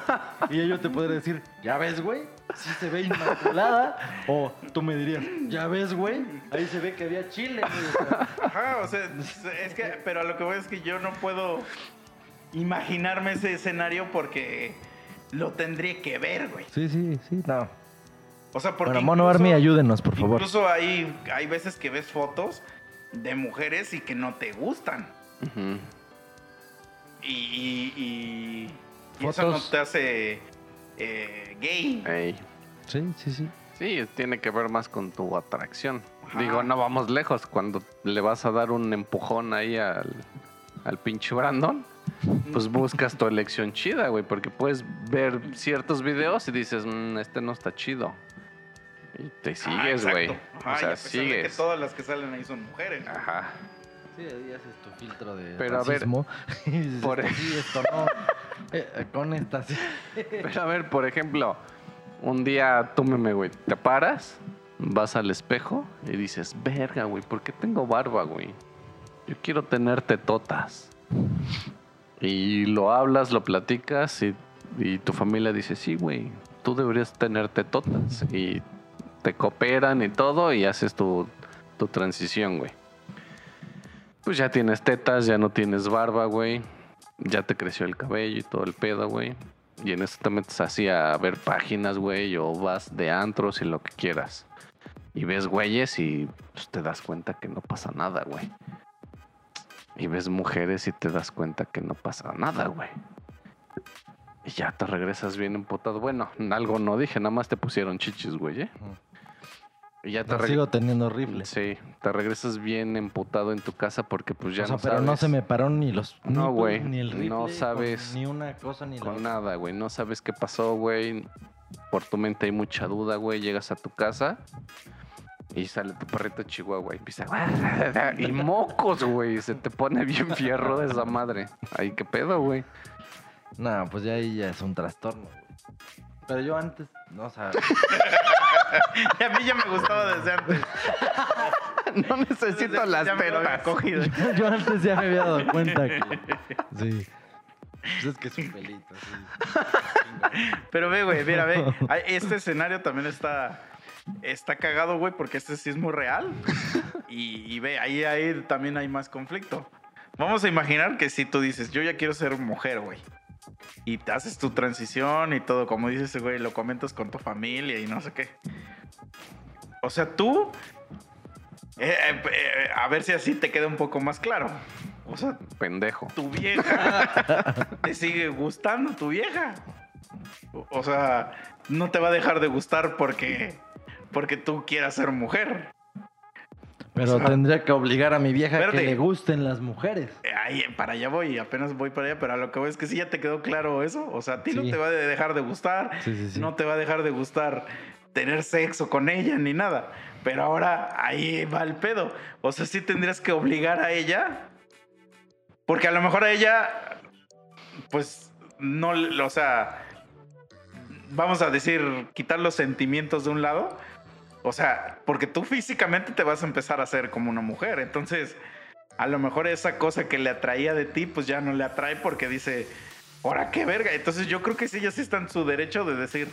Y ellos te podrían decir, ya ves, güey, sí se ve inmaculada. O tú me dirías, ya ves, güey, ahí se ve que había chile, güey. o sea, Ajá, o sea, es que, pero a lo que voy es que yo no puedo imaginarme ese escenario porque lo tendría que ver, güey. sí, sí, sí, no. O sea, porque Bueno, Mono incluso- Army, ayúdenos, por favor. Incluso hay, hay veces que ves fotos de mujeres y que no te gustan. Y, y, y- y eso no te hace eh, gay. Sí, sí, sí. Sí, tiene que ver más con tu atracción. Ajá. Digo, no vamos lejos. Cuando le vas a dar un empujón ahí al, al pinche Brandon, pues buscas tu elección chida, güey. Porque puedes ver ciertos videos y dices, "Mm, este no está chido. Y te Ah, sigues, güey. Ajá, O y sea, a pesar de que sigues. todas las que salen ahí son mujeres. Ajá. Sí, ahí haces tu filtro de Pero a ver, racismo. y dices, por- esto sí, esto no. Eh, con esta sí. Pero a ver, por ejemplo, un día tú meme, güey, te paras, vas al espejo y dices, verga, güey, ¿por qué tengo barba, güey? Yo quiero tener tetotas. Y lo hablas, lo platicas y, y tu familia dice, sí, güey, tú deberías tener tetotas. Y te cooperan y todo y haces tu, tu transición, güey. Pues ya tienes tetas, ya no tienes barba, güey. ya te creció el cabello y todo el pedo, güey. Y en eso te metes así a ver páginas, güey, o vas de antros y lo que quieras. Y ves güeyes y pues, te das cuenta que no pasa nada, güey. Y ves mujeres y te das cuenta que no pasa nada, güey. Y ya te regresas bien empotado. Bueno, algo no dije, nada más te pusieron chichis, güey, ¿eh? Y ya te reg- sigo teniendo rifle. Sí, te regresas bien emputado en tu casa porque pues ya o sea, no pero sabes no se me pararon ni los No, güey, ni el rifle, no con sabes ni una cosa ni con nada, güey. No sabes qué pasó, güey. Por tu mente hay mucha duda, güey. Llegas a tu casa y sale tu perrito chihuahua y empieza... Y mocos, güey. Se te pone bien fierro de esa madre. Ay, qué pedo, güey. No, pues ya ahí ya es un trastorno. güey. Pero yo antes, no, o sea, Y a mí ya me gustaba desde antes. No necesito Desde- las ya me lo había tetas. cogido. yo antes ya me había dado cuenta que sí. Pues es que es un pelito, sí. Pero ve, güey, mira, ve. Este escenario también está. Está cagado, güey, porque este sí es muy real. Y, y ve, ahí, ahí también hay más conflicto. Vamos a imaginar que si tú dices, yo ya quiero ser mujer, güey. Y te haces tu transición y todo, como dices, güey, lo comentas con tu familia y no sé qué. O sea, tú. eh, eh, eh, a ver si así te queda un poco más claro. O sea, Pendejo. tu vieja te sigue gustando tu vieja. O- O sea, no te va a dejar de gustar porque porque tú quieras ser mujer. Pero O sea, tendría que obligar a mi vieja a que le gusten las mujeres. Eh, Ahí, para allá voy, apenas voy para allá, pero a lo que voy es que sí ya te quedó claro eso. O sea, a ti no te va a dejar de gustar, Sí, sí, sí. no te va a dejar de gustar tener sexo con ella ni nada. Pero ahora ahí va el pedo. O sea, sí tendrías que obligar a ella. Porque a lo mejor a ella, pues, no, o sea, vamos a decir, quitar los sentimientos de un lado. O sea, porque tú físicamente te vas a empezar a hacer como una mujer. Entonces, a lo mejor esa cosa que le atraía de ti, pues ya no le atrae porque dice, ahora qué verga. Entonces yo creo que sí, ella sí está en su derecho de decir,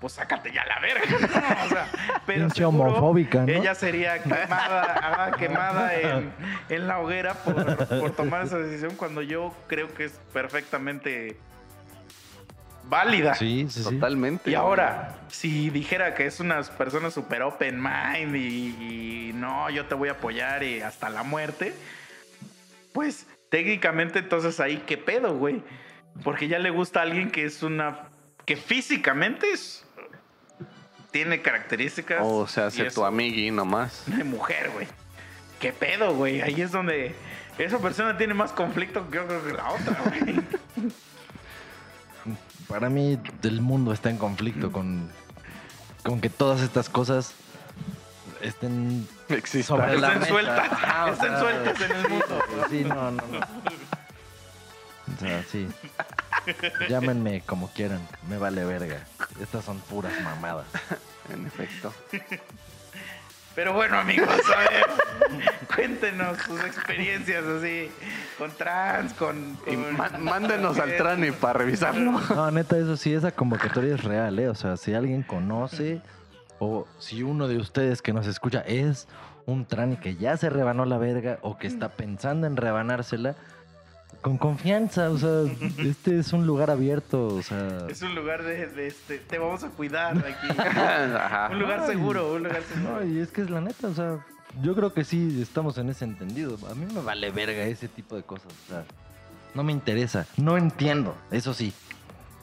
pues sácate ya la verga. ¿no? O sea, pero seguro homofóbica, ¿no? Ella sería quemada, quemada en, en la hoguera por, por tomar esa decisión cuando yo creo que es perfectamente válida. Sí, sí, sí. Totalmente. Y ahora, si dijera que es una persona super open mind y, y no, yo te voy a apoyar y hasta la muerte, pues técnicamente entonces ahí qué pedo, güey. Porque ya le gusta a alguien que es una... que físicamente es... Tiene características... O se y hace es tu amigui nomás. De mujer, güey. ¿Qué pedo, güey? Ahí es donde... Esa persona tiene más conflicto que yo creo que la otra, güey. Para mí el mundo está en conflicto con, con que todas estas cosas estén Existe. sobre la Estén mesa. sueltas. O Estén sea, sueltas en el mundo. Sí, no, no, no. O sea, sí. Llámenme como quieran, me vale verga. Estas son puras mamadas. En efecto. Pero bueno, amigos, a ver, cuéntenos sus experiencias así, con trans, con... Con- má- mándenos al trani para revisarlo. No, neta, eso sí, esa convocatoria es real, ¿eh? O sea, si alguien conoce o si uno de ustedes que nos escucha es un trani que ya se rebanó la verga o que está pensando en rebanársela, con confianza, o sea, este es un lugar abierto, o sea... Es un lugar de, de este, te vamos a cuidar aquí. Ajá. Un lugar Ay. seguro, un lugar seguro. No, y es que es la neta, o sea, yo creo que sí estamos en ese entendido. A mí me vale verga ese tipo de cosas, o sea, no me interesa, no entiendo, eso sí.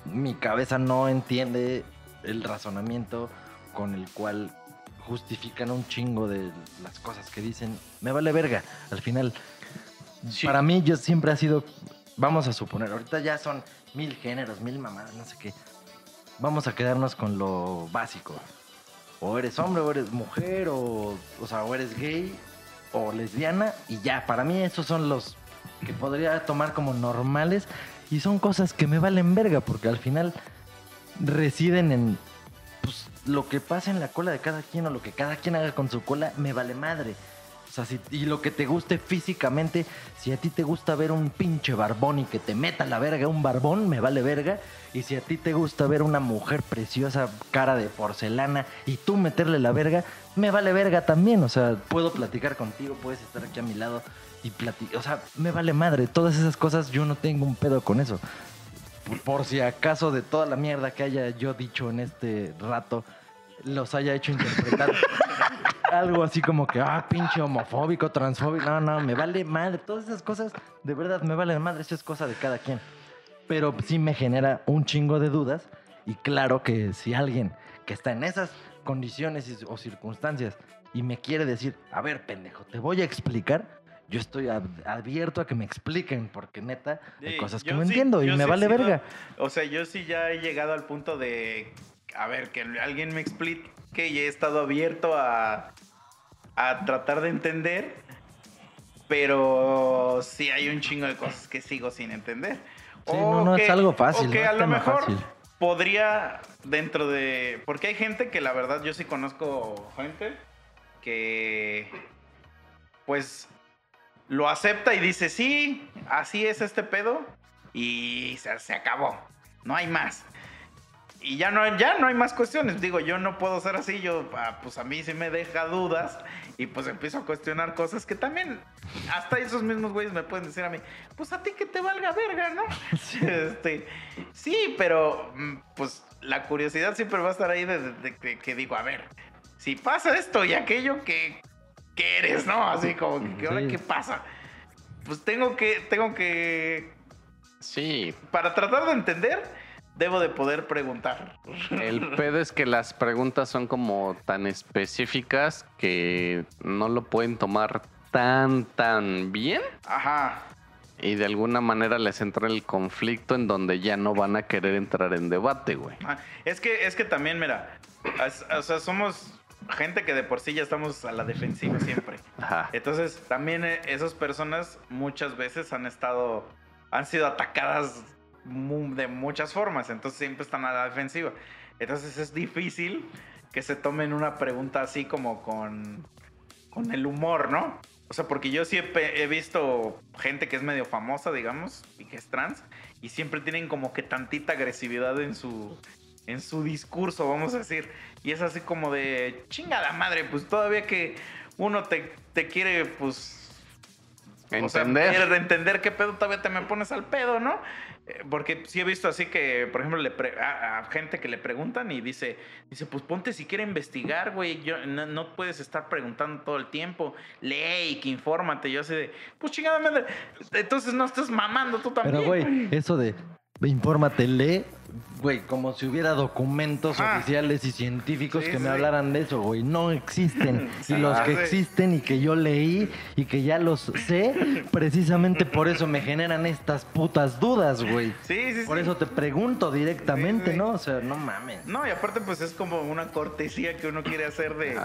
Mi cabeza no entiende el razonamiento con el cual justifican un chingo de las cosas que dicen. Me vale verga, al final. Para mí yo siempre ha sido, vamos a suponer, ahorita ya son mil géneros, mil mamadas, no sé qué. Vamos a quedarnos con lo básico o eres hombre o eres mujer o, o sea, o eres gay o lesbiana y ya, para mí esos son los que podría tomar como normales y son cosas que me valen verga porque al final residen en pues, lo que pasa en la cola de cada quien o lo que cada quien haga con su cola me vale madre. Sea, y lo que te guste físicamente, si a ti te gusta ver un pinche barbón y que te meta la verga un barbón, me vale verga. Y si a ti te gusta ver una mujer preciosa, cara de porcelana, y tú meterle la verga, me vale verga también. O sea, puedo platicar contigo, puedes estar aquí a mi lado y platicar. O sea, me vale madre. Todas esas cosas yo no tengo un pedo con eso. Por si acaso de toda la mierda que haya yo dicho en este rato, los haya hecho interpretar algo así como que, ah, pinche homofóbico, transfóbico. No, no, me vale madre. Todas esas cosas, de verdad, me valen madre. Eso es cosa de cada quien. Pero sí me genera un chingo de dudas. Y claro que si alguien que está en esas condiciones o circunstancias y me quiere decir, a ver, pendejo, te voy a explicar, yo estoy ab- abierto a que me expliquen, porque neta, hay Sí, cosas que no sí- entiendo y me sí vale verga. O sea, yo sí ya he llegado al punto de, a ver, que alguien me explique y he estado abierto a, a tratar de entender, pero sí hay un chingo de cosas que sigo sin entender. Sí, no, no es algo fácil, O que no a lo mejor fácil. podría dentro de... Porque hay gente que la verdad yo sí conozco gente que pues lo acepta y dice, sí, así es este pedo y se, se acabó, no hay más. Y ya no, ya no hay más cuestiones. Digo, yo no puedo ser así. Yo, ah, pues a mí sí me deja dudas. Y pues empiezo a cuestionar cosas que también, hasta esos mismos güeyes me pueden decir a mí, pues a ti que te valga verga, ¿no? Este, sí, pero mm, pues la curiosidad siempre va a estar ahí de, de- de que, que digo, a ver, si pasa esto y aquello, ¿qué, qué eres, no? Así como, que, ¿qué ahora Sí. qué pasa? Pues tengo que, tengo que, Sí, para tratar de entender, debo de poder preguntar. el pedo es que las preguntas son como tan específicas que no lo pueden tomar tan, tan bien. Ajá. Y de alguna manera les entra el conflicto en donde ya no van a querer entrar en debate, güey. Ah, Es que, es que también, mira, o sea, somos gente que de por sí ya estamos a la defensiva siempre. Ajá. Entonces, también eh, esas personas muchas veces han estado, han sido atacadas de muchas formas, entonces siempre están a la defensiva. Entonces es difícil que se tomen una pregunta así como con, con el humor, ¿no? O sea, porque yo sí he, visto gente que es medio famosa, digamos, y que es trans, y siempre tienen como que tantita agresividad en su, en su discurso, vamos a decir. Y es así como de, chingada madre, pues todavía que uno te, te quiere, pues... O sea, Entender. quiere entender qué pedo todavía te me pones al pedo, ¿no? Eh, Porque sí he visto así que, por ejemplo, le pre- a, a gente que le preguntan y dice, dice, pues ponte si quiere investigar, güey. No, no puedes estar preguntando todo el tiempo. Lee y que infórmate. Yo así de, pues chingada madre. Entonces no estás mamando tú también. Pero, güey, eso de infórmate, lee, güey, como si hubiera documentos Ajá. oficiales y científicos Sí, que me sí. hablaran de eso, güey. No existen. y Sí, los que sí. existen y que yo leí y que ya los sé, precisamente por eso me generan estas putas dudas, güey. Sí, sí, Por sí. eso te pregunto directamente, Sí, sí. ¿no? O sea, no mames. No, y aparte pues es como una cortesía que uno quiere hacer de,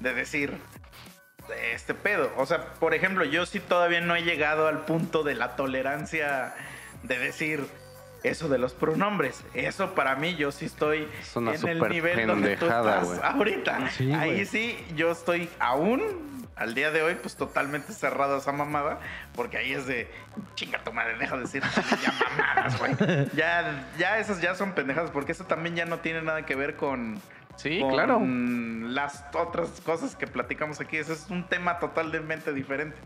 de decir este pedo. O sea, por ejemplo, yo sí todavía no he llegado al punto de la tolerancia de decir eso de los pronombres. Eso para mí yo sí estoy Es una en el nivel donde tú estás ahorita. Sí, Ahí sí yo estoy aún al día de hoy pues totalmente cerrado a esa mamada porque ahí es de chinga tu madre, deja de decir ya mamadas, güey. Ya ya esas ya son pendejadas porque eso también ya no tiene nada que ver con Sí, con claro. las otras cosas que platicamos aquí. Ese es un tema totalmente diferente.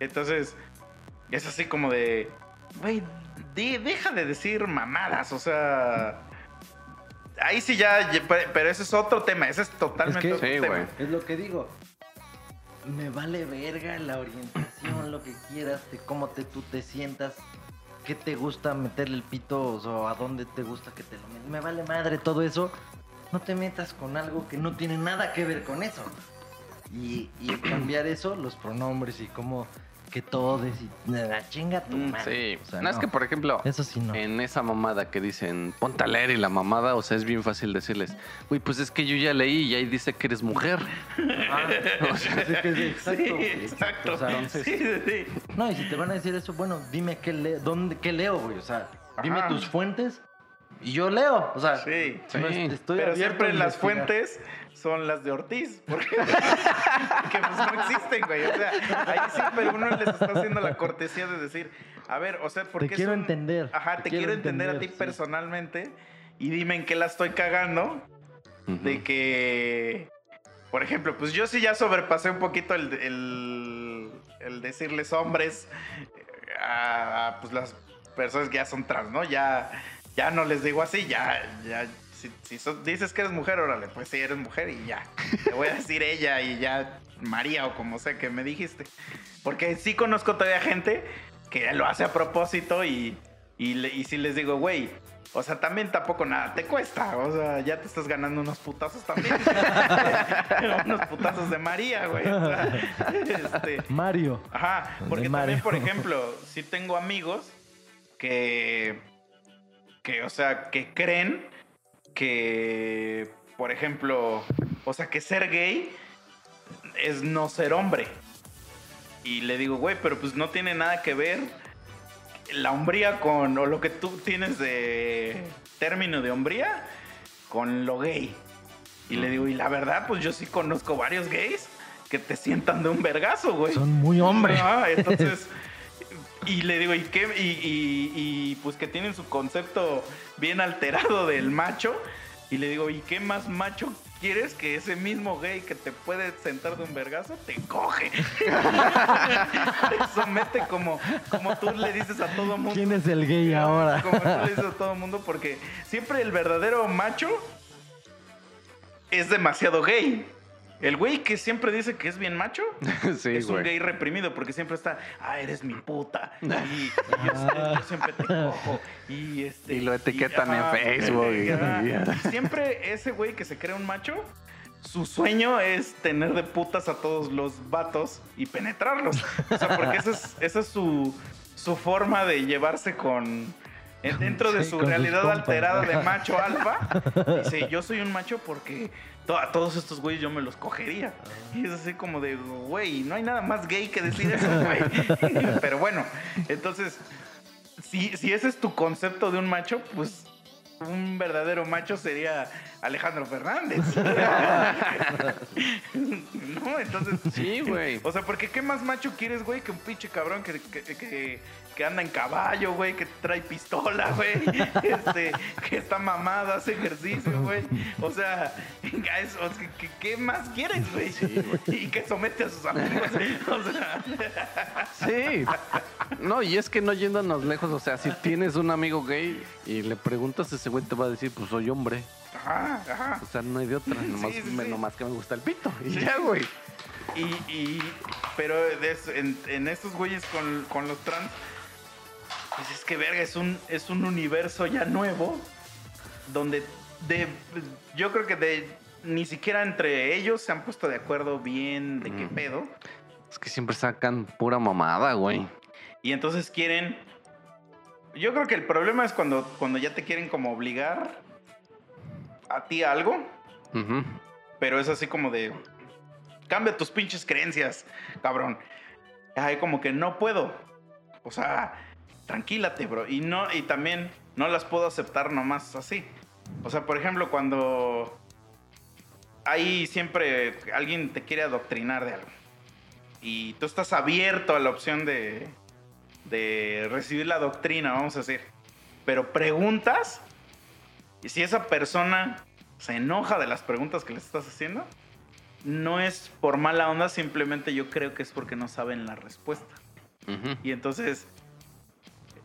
Entonces, es así como de, güey, di- deja de decir mamadas, o sea... Ahí sí ya, ya- pe- pero ese es otro tema, ese es totalmente Es que- otro Sí, tema. güey. Es lo que digo. Me vale verga la orientación, lo que quieras, de cómo te, tú te sientas, qué te gusta meterle el pito o a dónde te gusta que te lo metas. Me vale madre todo eso. No te metas con algo que no tiene nada que ver con eso. Y, y cambiar eso, los pronombres y cómo que todo y la chinga tu Mm, madre. Sí. O sea, no, es que, por ejemplo, Eso sí no. en esa mamada que dicen, ponte a leer y la mamada, o sea, es bien fácil decirles, uy, pues es que yo ya leí y ahí dice que eres mujer. O sea, sí que sí, exacto, Sí, güey, exacto. O sea, entonces- Sí, sí, sí. No, y si te van a decir eso, bueno, dime qué leo, dónde, qué leo, güey. O sea, dime Ajá. tus fuentes y yo leo. O sea, Sí. Sí. estoy Pero siempre a las fuentes son las de Ortiz. Porque que pues no existen, güey. O sea, ahí siempre uno les está haciendo la cortesía de decir, a ver, o sea, porque Te quiero entender, Ajá, te te, quiero quiero entender, a ti sí. personalmente y dime en qué la estoy cagando. De que, por ejemplo, pues yo sí ya sobrepasé un poquito el, el, el decirles hombres a pues, las personas que ya son trans, ¿no? Ya, ya no les digo así, ya, ya. Si, si so- dices que eres mujer, órale, pues sí, eres mujer y ya. Te voy a decir ella y ya María o como sea que me dijiste. Porque sí conozco todavía gente que lo hace a propósito y, y, le- y sí les digo, güey, o sea, también tampoco nada te cuesta. O sea, ya te estás ganando unos putazos también. unos putazos de María, güey. O sea, este, Mario. Ajá, porque también, por ejemplo, sí tengo amigos que, que, o sea, que creen que, por ejemplo, o sea, que ser gay es no ser hombre. Y le digo, güey, pero pues no tiene nada que ver la hombría con, o lo que tú tienes de término de hombría con lo gay. Y le digo, y la verdad, pues yo sí conozco varios gays que te sientan de un vergazo, güey. Son muy hombres. Ah, entonces. Y le digo, ¿y qué? Y, y- y, pues que tienen su concepto bien alterado del macho. Y le digo, ¿y qué más macho quieres que ese mismo gay que te puede sentar de un vergazo te coge? te somete como, como tú le dices a todo mundo. ¿Quién es el gay ahora? Como tú le dices a todo mundo, porque siempre el verdadero macho es demasiado gay. El güey que siempre dice que es bien macho sí, es un güey. gay reprimido porque siempre está, ah, eres mi puta. Y, y, este, yo siempre te cojo. Y, este, Y lo etiquetan en Facebook, y- ajá. y- Y siempre ese güey que se cree un macho, su sueño es tener de putas a todos los vatos y penetrarlos. O sea, porque esa es, esa es su, su forma de llevarse con. en- Dentro de Sí, su realidad compas. alterada de macho alfa, dice: Yo soy un macho porque to- a todos estos güeyes yo me los cogería. Y es así como de, güey, no hay nada más gay que decir eso, güey. Pero bueno, entonces, si, si ese es tu concepto de un macho, pues un verdadero macho sería Alejandro Fernández. no, entonces. Sí, güey. O sea, porque ¿qué más macho quieres, güey, que un pinche cabrón que, que, que- que anda en caballo, güey, que trae pistola, güey, este, que está mamado, hace ejercicio, güey? O sea, es- o sea, ¿qué, qué más quieres, güey? y que somete a sus amigos. O sea, Sí. No, y es que no yéndonos lejos, o sea, si tienes un amigo gay y le preguntas, ese güey te va a decir, pues soy hombre. ajá, ajá. O sea, no hay de otra, nomás, sí, me- sí. nomás que me gusta el pito. Y ya, güey. Y, y- pero de en, en estos güeyes con, con los trans, pues es que verga, es un, es un universo ya nuevo donde de, yo creo que de, ni siquiera entre ellos se han puesto de acuerdo bien de qué Mm. pedo. Es que siempre sacan pura mamada, güey. Y entonces quieren... Yo creo que el problema es cuando, cuando ya te quieren como obligar a ti a algo. Pero es así como de. Cambia tus pinches creencias, cabrón. Ay, como que no puedo. O sea, tranquilate, bro. Y no, y también no las puedo aceptar nomás así. O sea, por ejemplo, cuando hay siempre alguien te quiere adoctrinar de algo. Y tú estás abierto a la opción de, de recibir la doctrina, vamos a decir. Pero preguntas. Y si esa persona se enoja de las preguntas que le estás haciendo, no es por mala onda, simplemente yo creo que es porque no saben la respuesta. Ujú. Y entonces.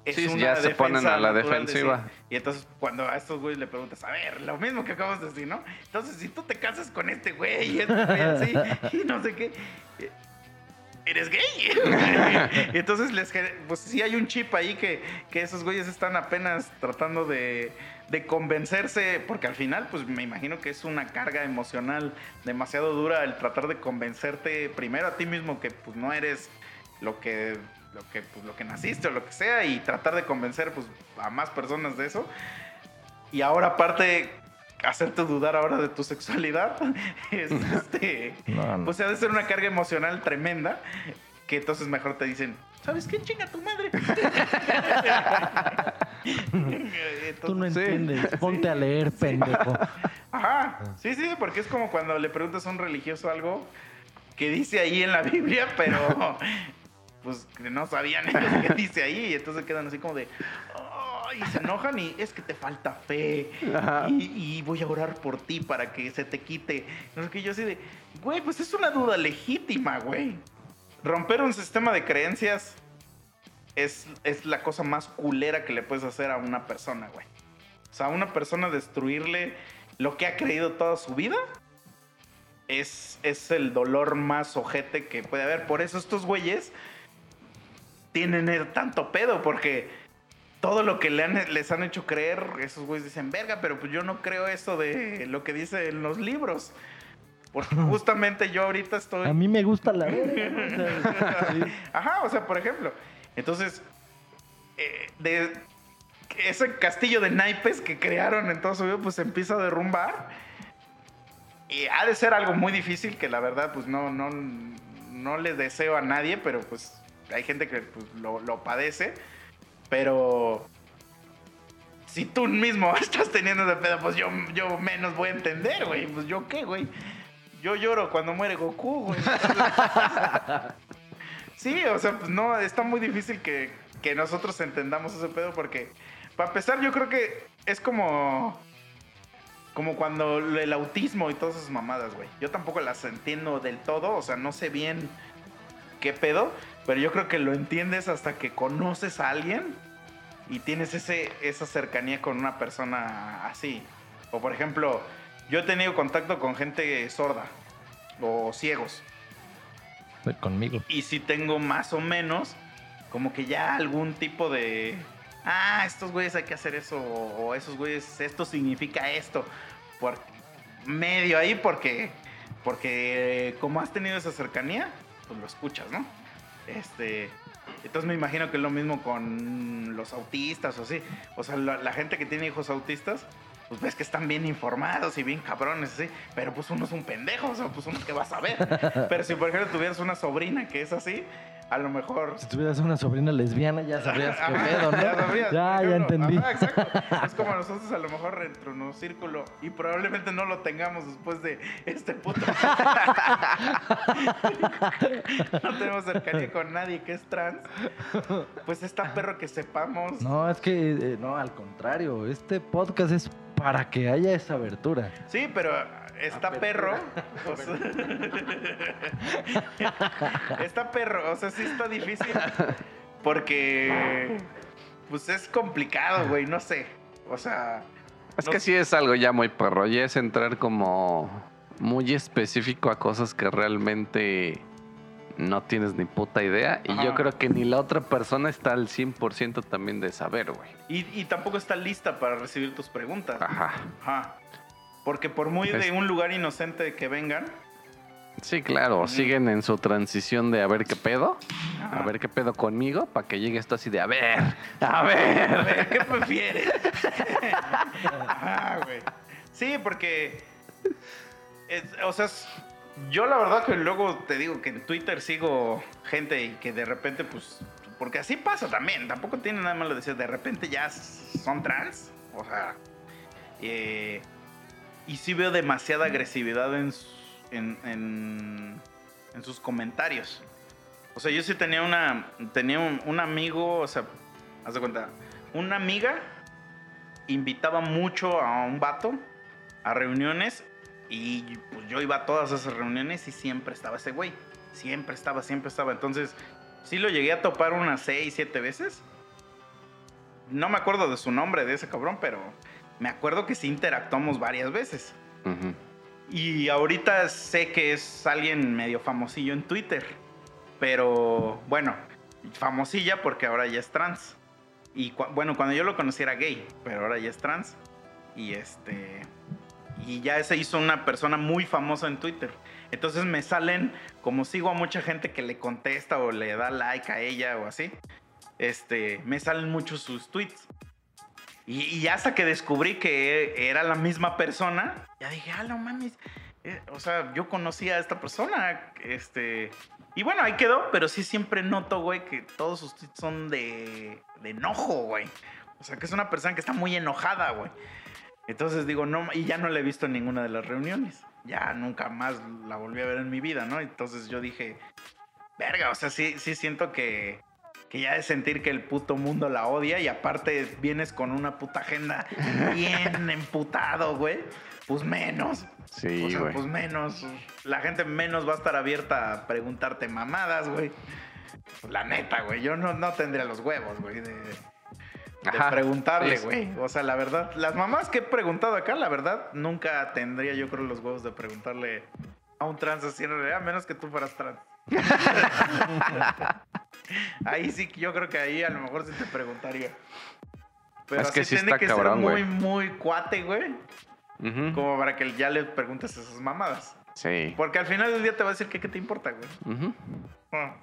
Es Sí, una ya se ponen a la defensiva. Y entonces, cuando a estos güeyes le preguntas, a ver, lo mismo que acabas de decir, ¿no? Entonces, si tú te casas con este güey y este güey así, y no sé qué. Eres gay. y entonces, les, pues sí hay un chip ahí que, que esos güeyes están apenas tratando de, de convencerse, porque al final, pues me imagino que es una carga emocional demasiado dura el tratar de convencerte primero a ti mismo que pues no eres lo que lo que pues, lo que naciste o lo que sea y tratar de convencer pues a más personas de eso y ahora aparte hacerte dudar ahora de tu sexualidad es este No, no. pues ha de ser una carga emocional tremenda que entonces mejor te dicen ¿sabes qué chinga tu madre? Tú no Sí. entiendes. Ponte a leer, pendejo. Ajá, sí, sí, porque es como cuando le preguntas a un religioso algo que dice ahí en la Biblia, pero pues no sabían ellos qué dice ahí, y entonces quedan así como de, y se enojan y es que te falta fe, y, y voy a orar por ti para que se te quite. No sé qué, yo así de, güey, pues es una duda legítima, güey. romper un sistema de creencias es, es la cosa más culera que le puedes hacer a una persona, güey. O sea, a una persona destruirle lo que ha creído toda su vida es, es el dolor más ojete que puede haber. Por eso estos güeyes tienen tanto pedo, porque todo lo que le han- les han hecho creer, esos güeyes dicen, verga, pero pues yo no creo eso de lo que dice en los libros. Porque justamente yo ahorita estoy... A mí me gusta la. Ajá, o sea, por ejemplo. Entonces, eh, de ese castillo de naipes que crearon en todo su vida, pues se empieza a derrumbar. Y ha de ser algo muy difícil que la verdad, pues no, no, no le deseo a nadie, pero pues hay gente que pues, lo, lo padece. Pero si tú mismo estás teniendo de pedo, pues yo, yo menos voy a entender, güey. Pues yo qué, güey. Yo lloro cuando muere Goku, güey. Sí, o sea, pues no, está muy difícil que, que nosotros entendamos ese pedo porque, para empezar, yo creo que es como, como cuando el autismo y todas esas mamadas, güey. Yo tampoco las entiendo del todo, o sea, no sé bien qué pedo, pero yo creo que lo entiendes hasta que conoces a alguien y tienes ese, esa cercanía con una persona así. O por ejemplo, yo he tenido contacto con gente sorda o ciegos Conmigo. y si tengo más o menos como que ya algún tipo de ah estos güeyes hay que hacer eso o, esos güeyes esto significa esto por medio ahí porque porque como has tenido esa cercanía pues lo escuchas no este entonces me imagino que es lo mismo con los autistas o así o sea la, la gente que tiene hijos autistas pues ves que están bien informados y bien cabrones, así. Pero pues uno es un pendejo, o sea, pues uno que va a saber. Pero si por ejemplo tuvieras una sobrina que es así, a lo mejor... Si tuvieras una sobrina lesbiana, ya sabrías qué pedo, ¿no? Ya, sabrías, Ya, entendí. Ajá, exacto. Es como nosotros a lo mejor dentro de un círculo y probablemente no lo tengamos después de este puto. no tenemos cercanía con nadie que es trans. Pues está perro que sepamos. No, es que, eh, no, al contrario, este podcast es para que haya esa abertura. Sí, pero está perro. o sea- está perro, o sea, sí está difícil. Porque, pues es complicado, güey, no sé. O sea, Es No que sé. sí es algo ya muy perro, ya es entrar como muy específico a cosas que realmente no tienes ni puta idea. Y Ajá. yo creo que ni la otra persona está al 100% también de saber, güey. y, y tampoco está lista para recibir tus preguntas. Ajá. Ajá. Porque por muy de un lugar inocente que vengan, Sí, claro, siguen en su transición de a ver qué pedo, a ver qué pedo conmigo, para que llegue esto así de a ver, a A ver. ver, ¿qué prefieres? Ajá, güey. Sí, porque. es- o sea, es- yo la verdad que luego te digo que en Twitter sigo gente y que de repente, pues. Porque así pasa también. Tampoco tiene nada malo decir, de repente ya son trans. O sea. eh, y sí veo demasiada agresividad en, en, en, en sus comentarios. O sea, yo sí tenía una. Tenía un, un amigo, o sea, haz de cuenta, una amiga invitaba mucho a un vato a reuniones y pues yo iba a todas esas reuniones y siempre estaba ese güey. Siempre estaba, siempre estaba. Entonces, sí lo llegué a topar unas seis, siete veces. No me acuerdo de su nombre, de ese cabrón, pero me acuerdo que sí interactuamos varias veces. Y ahorita sé que es alguien medio famosillo en Twitter. Pero bueno, famosilla porque ahora ya es trans. Y cu- bueno, cuando yo lo conocí era gay, pero ahora ya es trans. Y este. Y ya se hizo una persona muy famosa en Twitter. Entonces me salen, como sigo a mucha gente que le contesta o le da like a ella o así, este, me salen muchos sus tweets. Y, hasta que descubrí que era la misma persona, ya dije, ah, no mames. eh, o sea, yo conocí a esta persona. Este. Y bueno, ahí quedó, pero sí siempre noto, güey, que todos sus tweets son de, de enojo, güey. O sea, que es una persona que está muy enojada, güey. Entonces digo, no, y ya no la he visto en ninguna de las reuniones. Ya nunca más la volví a ver en mi vida, ¿no? Entonces yo dije, verga, o sea, sí, sí siento que, que ya es sentir que el puto mundo la odia y aparte vienes con una puta agenda bien emputado, güey. pues menos. Sí, o sea, güey. pues menos. La gente menos va a estar abierta a preguntarte mamadas, güey. La neta, güey. Yo no, no tendría los huevos, güey, de, de Ajá. preguntarle, güey. O sea, la verdad, las mamás que he preguntado acá, la verdad, nunca tendría yo creo los huevos de preguntarle a un trans así en realidad, a menos que tú fueras trans. ahí sí, que yo creo que ahí a lo mejor sí te preguntaría. Pero Es que sí tiene está que cabrón, ser muy, muy cuate, güey. Como para que ya le preguntes esas mamadas. Sí. Porque al final del día te va a decir que qué te importa, güey. Ah.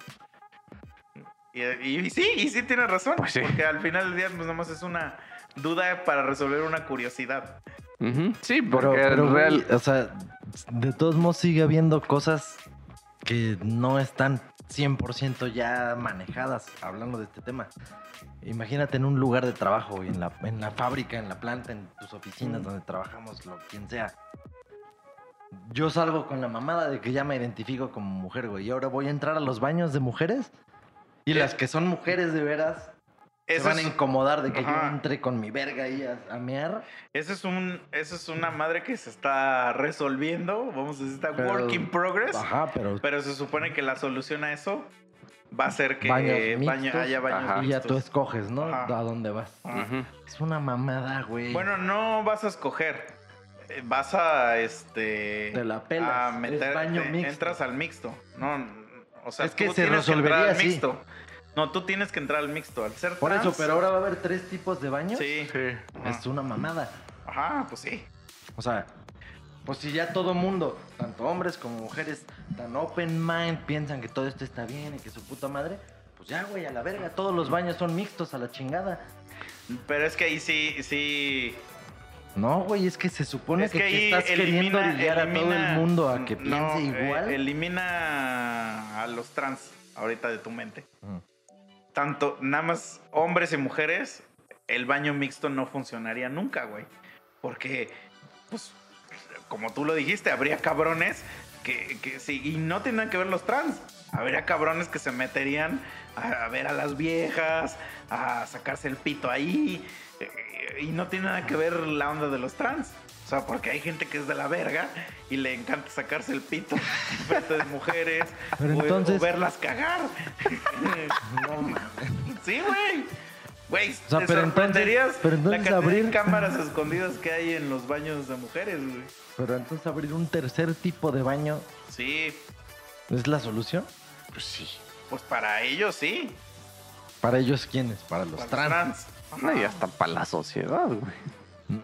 Y, y- y sí, y sí tienes razón. Pues sí. Porque al final del día, pues nomás es una duda para resolver una curiosidad. Sí, Pero, porque pero, güey, real. o sea, de todos modos sigue habiendo cosas que no están 100% ya manejadas, hablando de este tema. Imagínate en un lugar de trabajo, en la, en la fábrica, en la planta, en tus oficinas Mm. donde trabajamos, lo quien sea. Yo salgo con la mamada de que ya me identifico como mujer, güey. Y ahora voy a entrar a los baños de mujeres. Y las que son mujeres de veras se van a incomodar de que yo entre con mi verga ahí a, a mear. eso es un, eso es una madre que se está resolviendo. Vamos a decir, está Pero- work in progress. Ajá, pero Pero se supone que la solución a eso va a ser que Baños baño- mixtos. haya baños Ajá. Y ya tú escoges, ¿no? Ajá. A dónde vas. Ajá. Es una mamada, güey. Bueno, no vas a escoger. Eh, Vas a este. Te la pelas. A Es meter, baño te- mixto. Entras al mixto. No, o sea, Es que tú se que resolvería al así. mixto. No, tú tienes que entrar al mixto. Al ser Por eso, pero ahora va a haber tres tipos de baños. Sí. Sí. Es una mamada. Ajá, pues sí. O sea, pues si ya todo mundo, tanto hombres como mujeres, tan open mind, piensan que todo esto está bien y que su puta madre, pues ya, güey, a la verga, todos los baños son mixtos a la chingada. Pero es que ahí sí, sí. No, güey, es que se supone es que, que ahí estás queriendo elimina, orillar a todo el mundo a que no, piense eh, igual. elimina a los trans ahorita de tu mente. Mm. Tanto, nada más hombres y mujeres, el baño mixto no funcionaría nunca, güey. Porque, pues, como tú lo dijiste, habría cabrones que, que sí, y no nada que ver los trans. Habría cabrones que se meterían a, a ver a las viejas, a sacarse el pito ahí, eh, y no tiene nada que ver la onda de los trans. O sea, porque hay gente que es de la verga y le encanta sacarse el pito frente de mujeres Pero o- entonces- o verlas cagar. No mames. Sí, güey. Güey, sea, te pero sorprenderías entonces- pero la entonces de abrir- cámaras escondidas que hay en los baños de mujeres, güey. Pero entonces abrir un tercer tipo de baño Sí, es la solución. Pues sí. pues para ellos sí. Para ellos, ¿quiénes? Para los para trans. Ajá. No, y hasta para la sociedad, güey.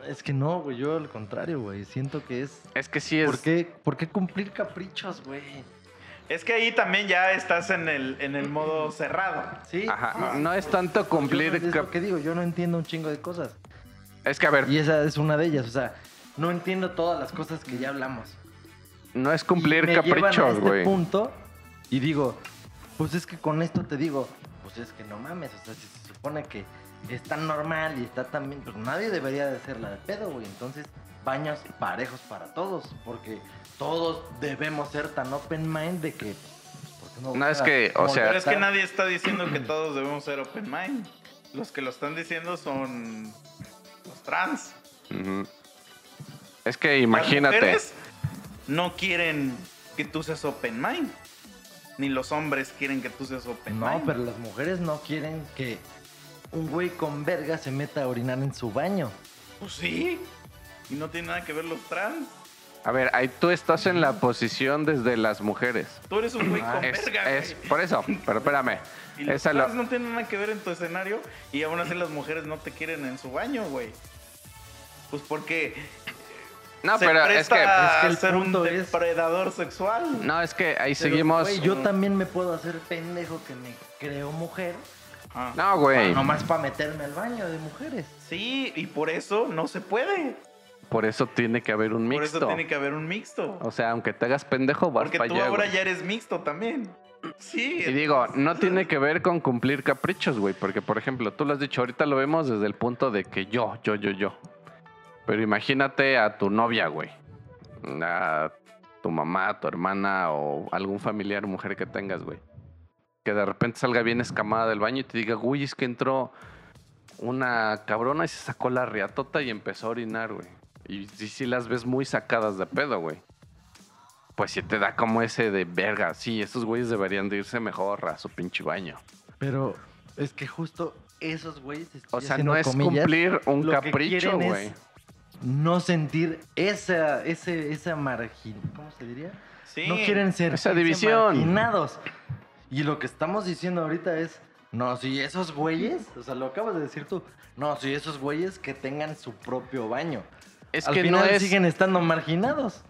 Es que no, güey, yo al contrario, güey. Siento que es. Es que sí es. ¿Por qué, ¿Por qué cumplir caprichos, güey? Es que ahí también ya estás en el, en el modo cerrado. Sí. Ajá. No es tanto cumplir. Yo no- es lo que digo, yo no entiendo un chingo de cosas. Es que, a ver, Y esa es una de ellas. O sea, no entiendo todas las cosas que ya hablamos. no es cumplir Y me caprichos, este güey. punto y digo, pues es que con esto te digo, pues es que no mames. O sea, si se supone que es tan normal y está tan bien, pues nadie debería de hacerla de pedo, güey. Entonces, baños parejos para todos. Porque todos debemos ser tan open mind de que. pues, ¿por qué No, es que, o sea- Pero es que nadie está diciendo que todos debemos ser open mind. Los que lo están diciendo son los trans. Es que Las imagínate. mujeres no quieren que tú seas open mind. Ni los hombres quieren que tú seas open No, mind. pero las mujeres no quieren que un güey con verga se meta a orinar en su baño. Pues sí. Y no tiene nada que ver los trans. A ver, ahí tú estás en la posición desde las mujeres. Tú eres un güey Ah, con Es, verga. es güey. por eso, pero espérame. Y los Esa lo- trans no tienen nada que ver en tu escenario. Y aún así las mujeres no te quieren en su baño, güey. Pues porque No, se pero es presta que. es que el ser un punto es- depredador sexual. No, es que ahí Pero, seguimos. güey, yo también me puedo hacer pendejo que me creo mujer. Ah. No, güey. Nomás para meterme al baño de mujeres. Sí, y por eso no se puede. Por eso tiene que haber un Por mixto. eso tiene que haber un mixto. O sea, aunque te hagas pendejo, vas Porque para tú allá. ahora güey. ya eres mixto también. Sí. Y digo, no tiene que ver con cumplir caprichos, güey. Porque, por ejemplo, tú lo has dicho, ahorita lo vemos desde el punto de que yo, yo, yo, yo. Pero imagínate a tu novia, güey. A tu mamá, a tu hermana o algún familiar, mujer que tengas, güey. Que de repente salga bien escamada del baño y te diga, güey, es que entró una cabrona y se sacó la riatota y empezó a orinar, güey. Y sí, sí las ves muy sacadas de pedo, güey. Pues sí te da como ese de verga. Sí, esos güeyes deberían de irse mejor a su pinche baño. Pero es que justo esos güeyes. O sea, no es comillas, cumplir un lo que capricho, güey. No sentir esa, ese, esa margin... ¿Cómo se diría? Sí. No quieren ser Esa división. marginados. Y lo que estamos diciendo ahorita es, no, si esos güeyes, o sea, lo acabas de decir tú, no, si esos güeyes que tengan su propio baño. Es Al que final no es. siguen estando marginados.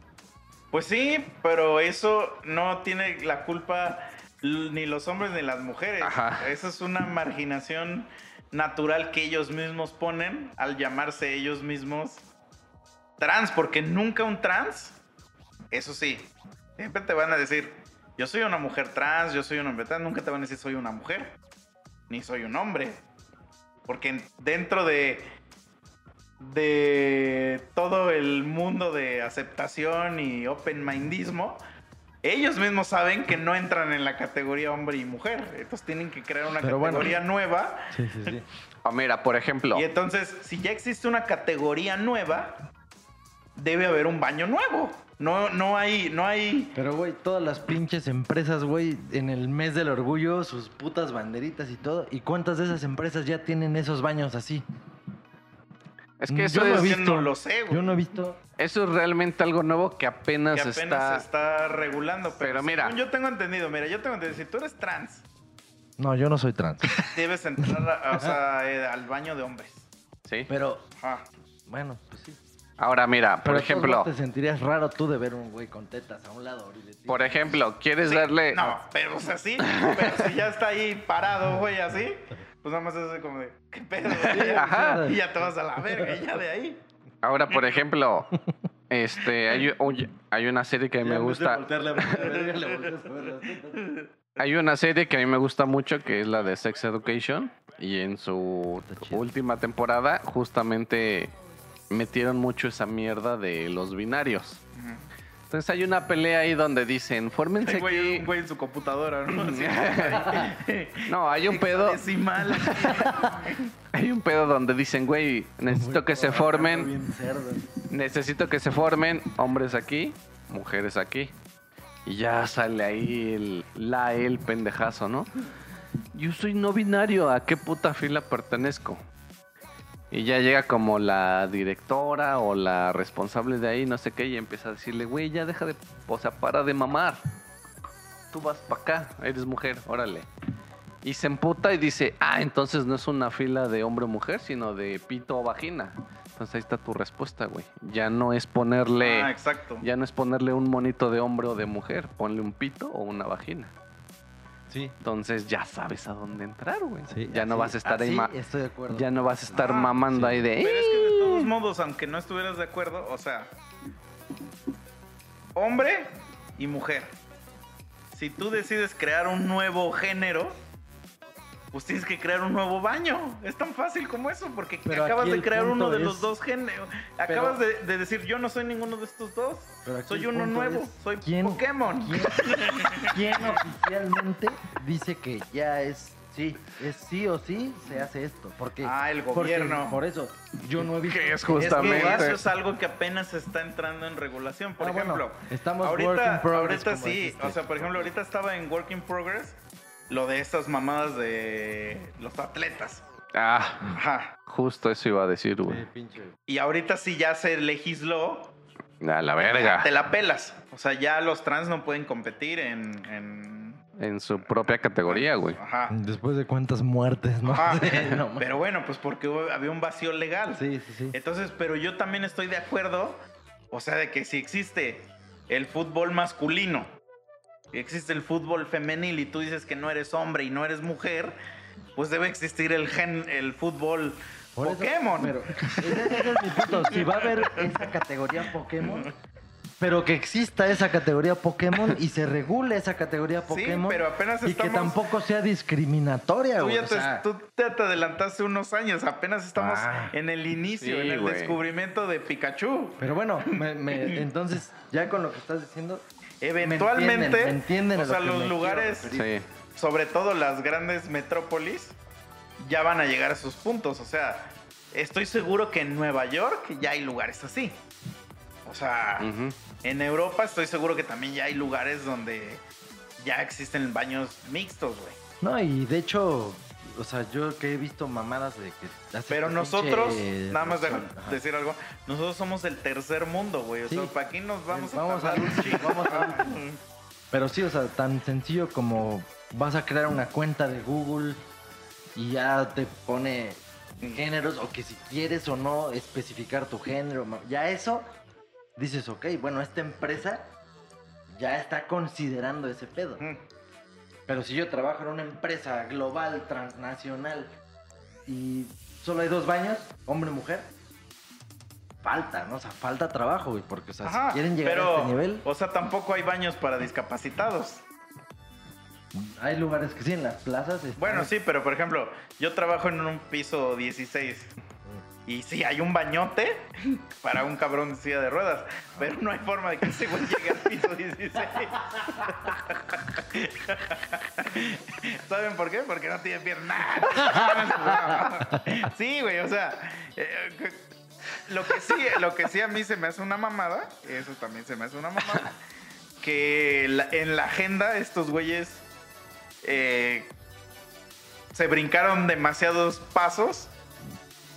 Pues sí, pero eso no tiene la culpa ni los hombres ni las mujeres. Ajá. Eso es una marginación natural que ellos mismos ponen al llamarse ellos mismos trans, porque nunca un trans, eso sí, siempre te van a decir, yo soy una mujer trans, yo soy un hombre trans, nunca te van a decir soy una mujer, ni soy un hombre. Porque dentro de de todo el mundo de aceptación y open mindismo, ellos mismos saben que no entran en la categoría hombre y mujer. Entonces tienen que crear una Pero bueno. categoría nueva. Sí, sí, sí. Ah, mira, por ejemplo. Y entonces, si ya existe una categoría nueva, debe haber un baño nuevo. No, no hay, no hay. Pero, güey, todas las pinches empresas, güey, en el mes del orgullo, sus putas banderitas y todo. ¿Y cuántas de esas empresas ya tienen esos baños así? Es que eso Yo no es, he Yo visto. no lo sé, güey. Yo no he visto. eso es realmente algo nuevo que apenas, que apenas está. se está regulando. Pero, Pero mira. según yo tengo entendido, mira, yo tengo entendido, si tú eres trans, No, yo no soy trans. debes entrar a- o sea, eh, al baño de hombres. Sí. Pero, Ajá. bueno, pues sí. Ahora, mira, por Pero ejemplo. te sentirías raro tú de ver un güey con tetas a un lado. Por ejemplo, ¿quieres Sí, darle. No, pero o sea, sí. Pero si ya está ahí parado, güey, así, pues nada más es así como de, ¿qué pedo? Ajá. Y ya te vas a la verga, y ya de ahí. Ahora, por ejemplo, este, hay, oye, hay una serie que a mí me gusta. Hay una serie que a mí me gusta mucho que es la de Sex Education y en su última temporada justamente metieron mucho esa mierda de los binarios. Entonces hay una pelea ahí donde dicen, fórmense güey, aquí. un güey en su computadora, ¿no? Así, No, hay un pedo, Decimal. hay un pedo donde dicen, güey, necesito que se formen. Necesito que se formen hombres aquí, mujeres aquí. Y ya sale ahí el, la, el pendejazo, ¿no? Yo soy no binario, ¿a qué puta fila pertenezco? Y ya llega como la directora o la responsable de ahí, no sé qué, y empieza a decirle, güey, ya deja de, o sea, para de mamar. Tú vas para acá, eres mujer, órale. Y se emputa y dice, ah, entonces no es una fila de hombre o mujer, sino de pito o vagina. Entonces ahí está tu respuesta, güey. Ya no es ponerle, Ah, exacto. ya no es ponerle un monito de hombre o de mujer, ponle un pito o una vagina. Sí. Entonces ya sabes a dónde entrar, güey. sí ya no vas a estar ahí, así Estoy de acuerdo. ya no vas a estar Ah, mamando sí. ahí de. Pero es que de todos modos, aunque no estuvieras de acuerdo, o sea, hombre y mujer. Si tú decides crear un nuevo género, pues tienes que crear un nuevo baño. Es tan fácil como eso, porque Pero acabas de crear uno de es- los dos géneros. Acabas de, de decir, yo no soy ninguno de estos dos. Soy uno nuevo, es, soy ¿quién- Pokémon. ¿Quién, quién oficialmente dice que ya es sí? Es sí o sí se hace esto. Porque, Ah, el porque gobierno. por eso, yo no he visto. Que es Es justamente. que eso es algo que apenas está entrando en regulación. Por Ah, bueno, ejemplo, estamos work in ahorita, progress, ahorita sí. dijiste. O sea, por ejemplo, ahorita estaba en Work in Progress lo de estas mamadas de los atletas. Ah, Ajá. justo eso iba a decir, güey. Sí. Y ahorita sí ya se legisló, A la verga. te la pelas. O sea, ya los trans no pueden competir en. en- En su propia categoría, güey. Ajá. Después de cuántas muertes, ¿no? Ajá. Pero bueno, pues porque había un vacío legal. sí, sí, sí. Entonces, pero yo también estoy de acuerdo, o sea, de que si existe el fútbol masculino, existe el fútbol femenil y tú dices que no eres hombre y no eres mujer, pues debe existir el gen, el fútbol Por eso- Pokémon. pero ese, ese es mi punto. Si va a haber esa categoría Pokémon, pero que exista esa categoría Pokémon y se regule esa categoría Sí, Pokémon. pero apenas y que estamos- tampoco sea discriminatoria, Tú o te, sea, tú te, te adelantaste unos años, apenas estamos Ah. en el inicio, Sí, en el descubrimiento de Pikachu. Pero bueno, me- me- entonces, ya con lo que estás diciendo, Eventualmente, Me entienden, me entienden a o sea, los lugares. Sí. sobre todo las grandes metrópolis, ya van a llegar a sus puntos. O sea, estoy seguro que en Nueva York ya hay lugares así. O sea, en Europa estoy seguro que también ya hay lugares donde ya existen baños mixtos, güey. No, y de hecho, o sea, yo que he visto mamadas de que... Pero nosotros, pinche nada más. Ajá. decir algo, nosotros somos el tercer mundo, güey. O Sí. sea, ¿para aquí nos vamos, Vamos a a- un chingo? vamos a- Pero sí, o sea, tan sencillo como vas a crear una cuenta de Google y ya te pone géneros o que si quieres o no especificar tu género, ya eso dices, ok, bueno, esta empresa ya está considerando ese pedo. Mm. Pero si yo trabajo en una empresa global, transnacional y solo hay dos baños, hombre y mujer, falta, ¿no? O sea, falta trabajo, güey, porque, o sea, Ajá, si quieren llegar pero, a este nivel, O sea, tampoco hay baños para discapacitados. hay lugares que sí, en las plazas. están- Bueno, sí, pero por ejemplo, yo trabajo en un piso 16. Y sí, hay un bañote para un cabrón de silla de ruedas. Pero no hay forma de que ese güey llegue al piso 16. ¿Saben por qué? Porque no tiene piernas. Sí, güey, o sea. eh, lo que sí, lo que sí a mí se me hace una mamada, eso también se me hace una mamada, que en la agenda estos güeyes eh, se brincaron demasiados pasos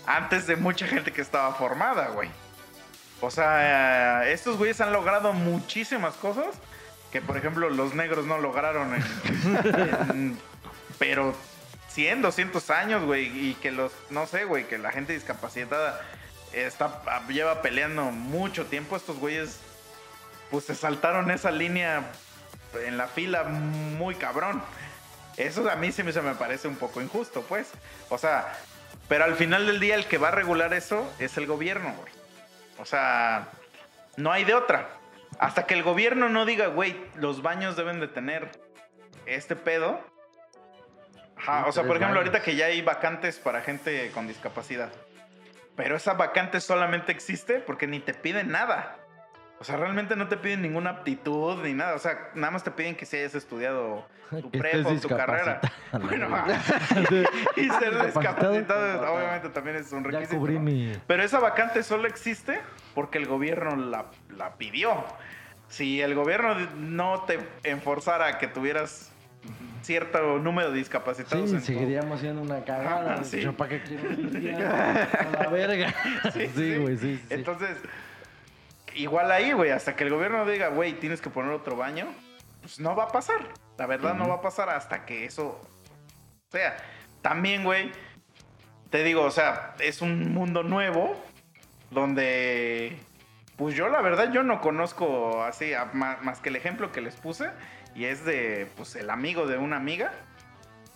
antes de mucha gente que estaba formada, güey. O sea, estos güeyes han logrado muchísimas cosas que, por ejemplo, los negros no lograron en, en- pero 100, 200 años, güey, y que los, no sé, güey, que la gente discapacitada está, lleva peleando mucho tiempo, estos güeyes, pues se saltaron esa línea en la fila muy cabrón. Eso a mí sí me, se me parece un poco injusto, pues. O sea, pero al final del día el que va a regular eso es el gobierno, güey. O sea, no hay de otra. Hasta que el gobierno no diga, güey, los baños deben de tener este pedo. Ajá, o sea, por ejemplo, baños. ahorita que ya hay vacantes para gente con discapacidad. Pero esa vacante solamente existe porque ni te piden nada. O sea, realmente no te piden ninguna aptitud ni nada. O sea, nada más te piden que si hayas estudiado tu prepa o tu carrera. Bueno, y ser Discapacitado. obviamente también es un Ya requisito. cubrí ¿no? mi... Pero esa vacante solo existe porque el gobierno la, la pidió. Si el gobierno no te enforzara a que tuvieras cierto número de discapacitados Sí, seguiríamos siendo una cagada. Sí. Yo para qué quiero la verga. Sí, güey, sí, sí. Entonces, igual ahí, güey, hasta que el gobierno diga, güey, tienes que poner otro baño, pues no va a pasar. La verdad no va a pasar hasta que eso sea. También, güey, te digo, o sea, es un mundo nuevo donde, pues yo la verdad yo no conozco así, a- ma- más, que el ejemplo que les puse, y es de, pues, el amigo de una amiga.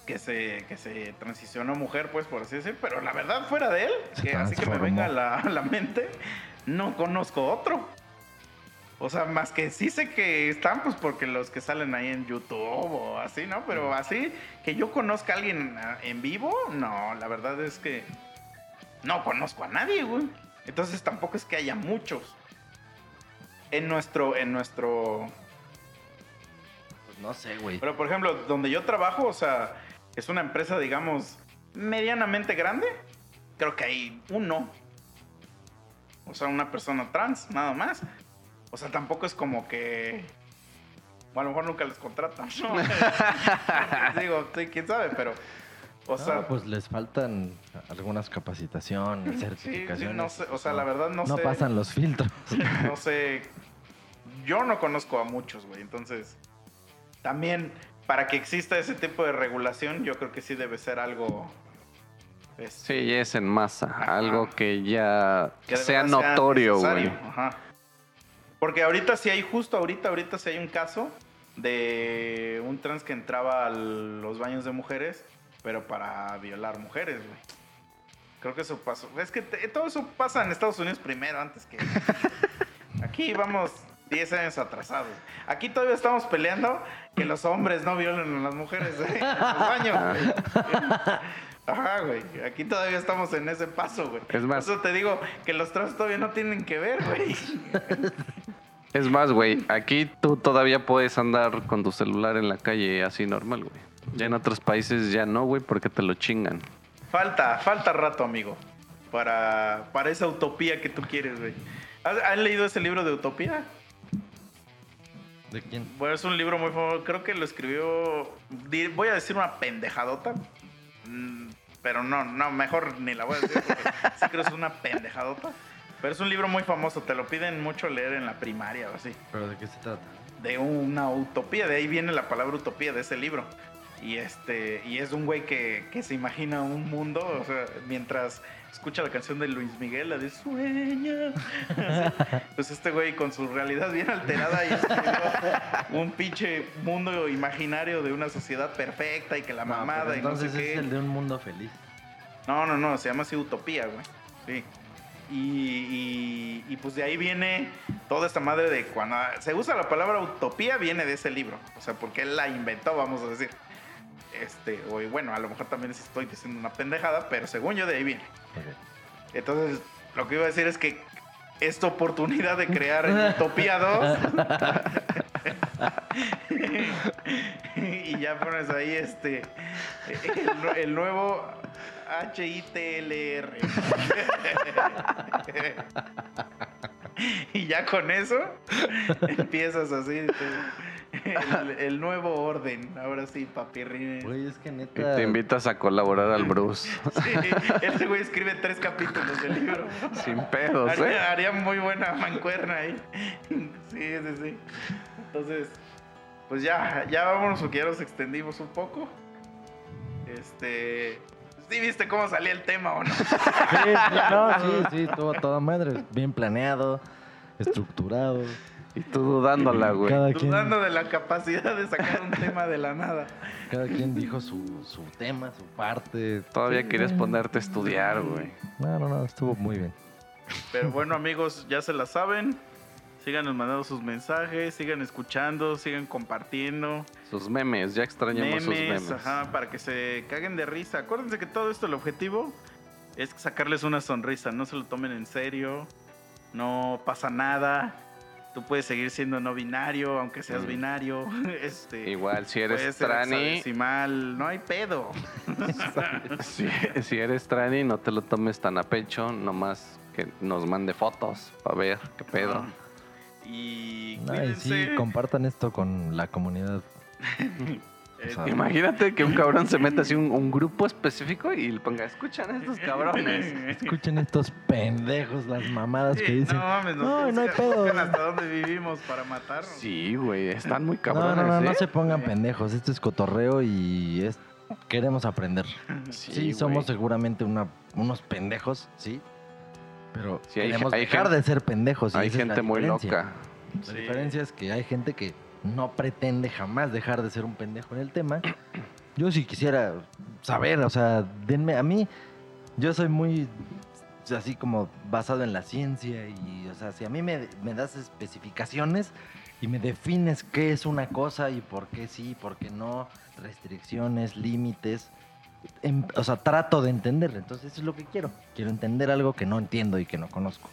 Que se, que se transicionó mujer, pues, por así decir. Pero la verdad, fuera de él, que así que me venga a la, la mente, no conozco otro. O sea, más que sí sé que están, pues porque los que salen ahí en YouTube o así, ¿no? Pero así, que yo conozca a alguien en vivo, no, la verdad es que no conozco a nadie, güey. Entonces tampoco es que haya muchos. En nuestro, en nuestro. Pues no sé, güey. Pero por ejemplo, donde yo trabajo, o sea, es una empresa, digamos, medianamente grande. Creo que hay uno. O sea, una persona trans, nada más. O sea, tampoco es como que. O a lo mejor nunca les contratan, ¿no? Digo, sí, quién sabe, pero. O sea, No, pues les faltan algunas capacitaciones, certificaciones. sí, no sé. O sea, la verdad no, No sé. pasan los filtros. no sé. Yo no conozco a muchos, güey. Entonces, también para que exista ese tipo de regulación, yo creo que sí debe ser algo. Sí, es en masa. Ajá. Algo que ya que sea notorio, güey. Ajá. Porque ahorita sí hay, justo ahorita, ahorita sí hay un caso de un trans que entraba a los baños de mujeres, pero para violar mujeres, güey. Creo que eso pasó. Es que te- todo eso pasa en Estados Unidos primero, antes que. Aquí vamos 10 años atrasados. Aquí todavía estamos peleando que los hombres no violen a las mujeres ¿eh? en los baños. Ajá, güey. Aquí todavía estamos en ese paso, güey. Es más- Por eso te digo que los trans todavía no tienen que ver, güey. Es más, güey, aquí tú todavía puedes andar con tu celular en la calle así normal, güey. Ya en otros países ya no, güey, porque te lo chingan. Falta, falta rato, amigo. para, para esa utopía que tú quieres, güey. ¿Has, has leído ese libro de utopía? ¿De quién? Bueno, es un libro muy famoso. Creo que lo escribió. Voy a decir una pendejadota. Pero no, no, mejor ni la voy a decir porque sí creo que es una pendejadota. Pero es un libro muy famoso. Te lo piden mucho leer en la primaria o así. ¿Pero de qué se trata? De una utopía. De ahí viene la palabra utopía de ese libro. Y este y es un güey que, que se imagina un mundo, o sea, mientras escucha la canción de Luis Miguel, la de Sueña. Pues este güey con su realidad bien alterada y un pinche mundo imaginario de una sociedad perfecta y que la mamada pero y no sé entonces qué. es el de un mundo feliz. No, no, no, se llama así Utopía, güey. Sí. Y, y- y, pues de ahí viene toda esta madre de cuando se usa la palabra utopía, viene de ese libro. O sea, porque él la inventó, vamos a decir. Este, o bueno, a lo mejor también estoy diciendo una pendejada, pero según yo de ahí viene. Entonces, lo que iba a decir es que esta oportunidad de crear Utopía 2 y ya pones ahí este el, el nuevo HITLR y ya con eso empiezas así el, el nuevo orden ahora sí papirrín Güey, es que Y neta. te invitas a colaborar al Bruce. Sí, este güey escribe tres capítulos del libro Sin pedos, ¿eh? Haría, haría muy buena mancuerna ahí. Sí, sí, sí. Entonces, pues ya, ya vámonos porque ya nos extendimos un poco. Este. ¿Sí viste cómo salía el tema o no? Sí, no, sí, sí, todo toda madre. Bien planeado, estructurado. Y tú dudándola, güey. Cada quien, Dudando de la capacidad de sacar un tema de la nada. cada quien dijo su, su tema, su parte. Todavía Sí, querías ponerte a estudiar, güey. No, no, no, estuvo muy bien. Pero bueno, amigos, ya se la saben. Síganos mandando sus mensajes, sigan escuchando, sigan compartiendo. Sus memes, ya extrañamos sus memes, memes. ajá, para que se caguen de risa. Acuérdense que todo esto, el objetivo es sacarles una sonrisa, no se lo tomen en serio, no pasa nada. Tú puedes seguir siendo no binario, aunque seas Mm. binario. Este, Igual, si eres trani, no hay pedo. si, si eres trani, no te lo tomes tan a pecho, nomás que nos mande fotos para ver qué pedo. Y Ay, sí, compartan esto con la comunidad. Eh, Imagínate que un cabrón se meta así un, un grupo específico y le ponga, escuchan a estos cabrones. Escuchen estos pendejos, las mamadas que dicen. no mames, nos No, no hay pedo. hasta dónde vivimos para matarnos. Sí, güey, están muy No, cabrones, no, no, no ¿eh? se pongan pendejos. Esto es cotorreo y es queremos aprender. Sí, somos seguramente una, unos pendejos, sí. Pero Sí, hay- queremos hay dejar gente- de ser pendejos. y Hay gente muy loca. La Sí. diferencia es que hay gente que no pretende jamás dejar de ser un pendejo en el tema. Yo sí quisiera saber, o sea, denme a mí, yo soy muy así como basado en la ciencia y, o sea, si a mí me, me das especificaciones y me defines qué es una cosa y por qué sí, por qué no, restricciones, límites, em- o sea, trato de entender, entonces eso es lo que quiero. Quiero entender algo que no entiendo y que no conozco.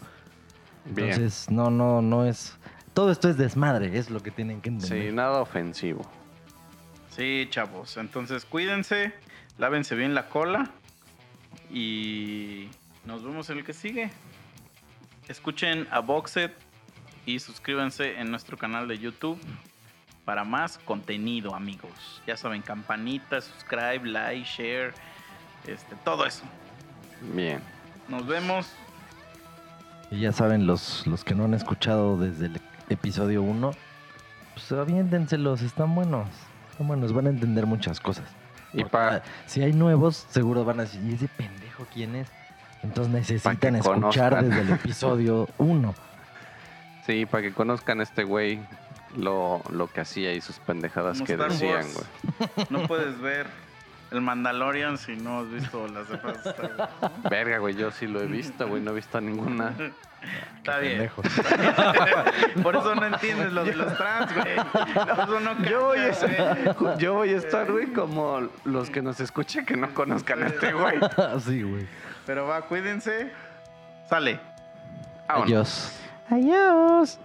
Bien. Entonces, no, no, no es. Todo esto es desmadre, es lo que tienen que entender. Sí, nada ofensivo. Sí, chavos. Entonces cuídense, lávense bien la cola y nos vemos en el que sigue. Escuchen a Boxet y suscríbanse en nuestro canal de YouTube para más contenido, amigos. Ya saben, campanita, subscribe, like, share, este, todo eso. Bien. Nos vemos. Y ya saben, los, los que no han escuchado desde el episodio 1, pues aviéntenselos, están buenos. Están buenos, van a entender muchas cosas. Y Porque, pa- ah, si hay nuevos, seguro van a decir, ¿y ese pendejo quién es? Entonces necesitan escuchar conozcan. desde el episodio 1. Sí, para que conozcan a este güey lo, lo que hacía y sus pendejadas Como que Star decían, güey. No puedes ver el Mandalorian si no has visto las demás. Star Wars. Verga, güey, yo sí lo he visto, güey, no he visto ninguna. Está bien. Por eso no entiendes lo de los trans, güey. Por eso no Yo voy, a captas, güey. estar, yo voy a estar, güey, como los que nos escuchen que no conozcan a este güey. sí, güey. Pero va, cuídense. Sale. Vámonos. Adiós. Adiós.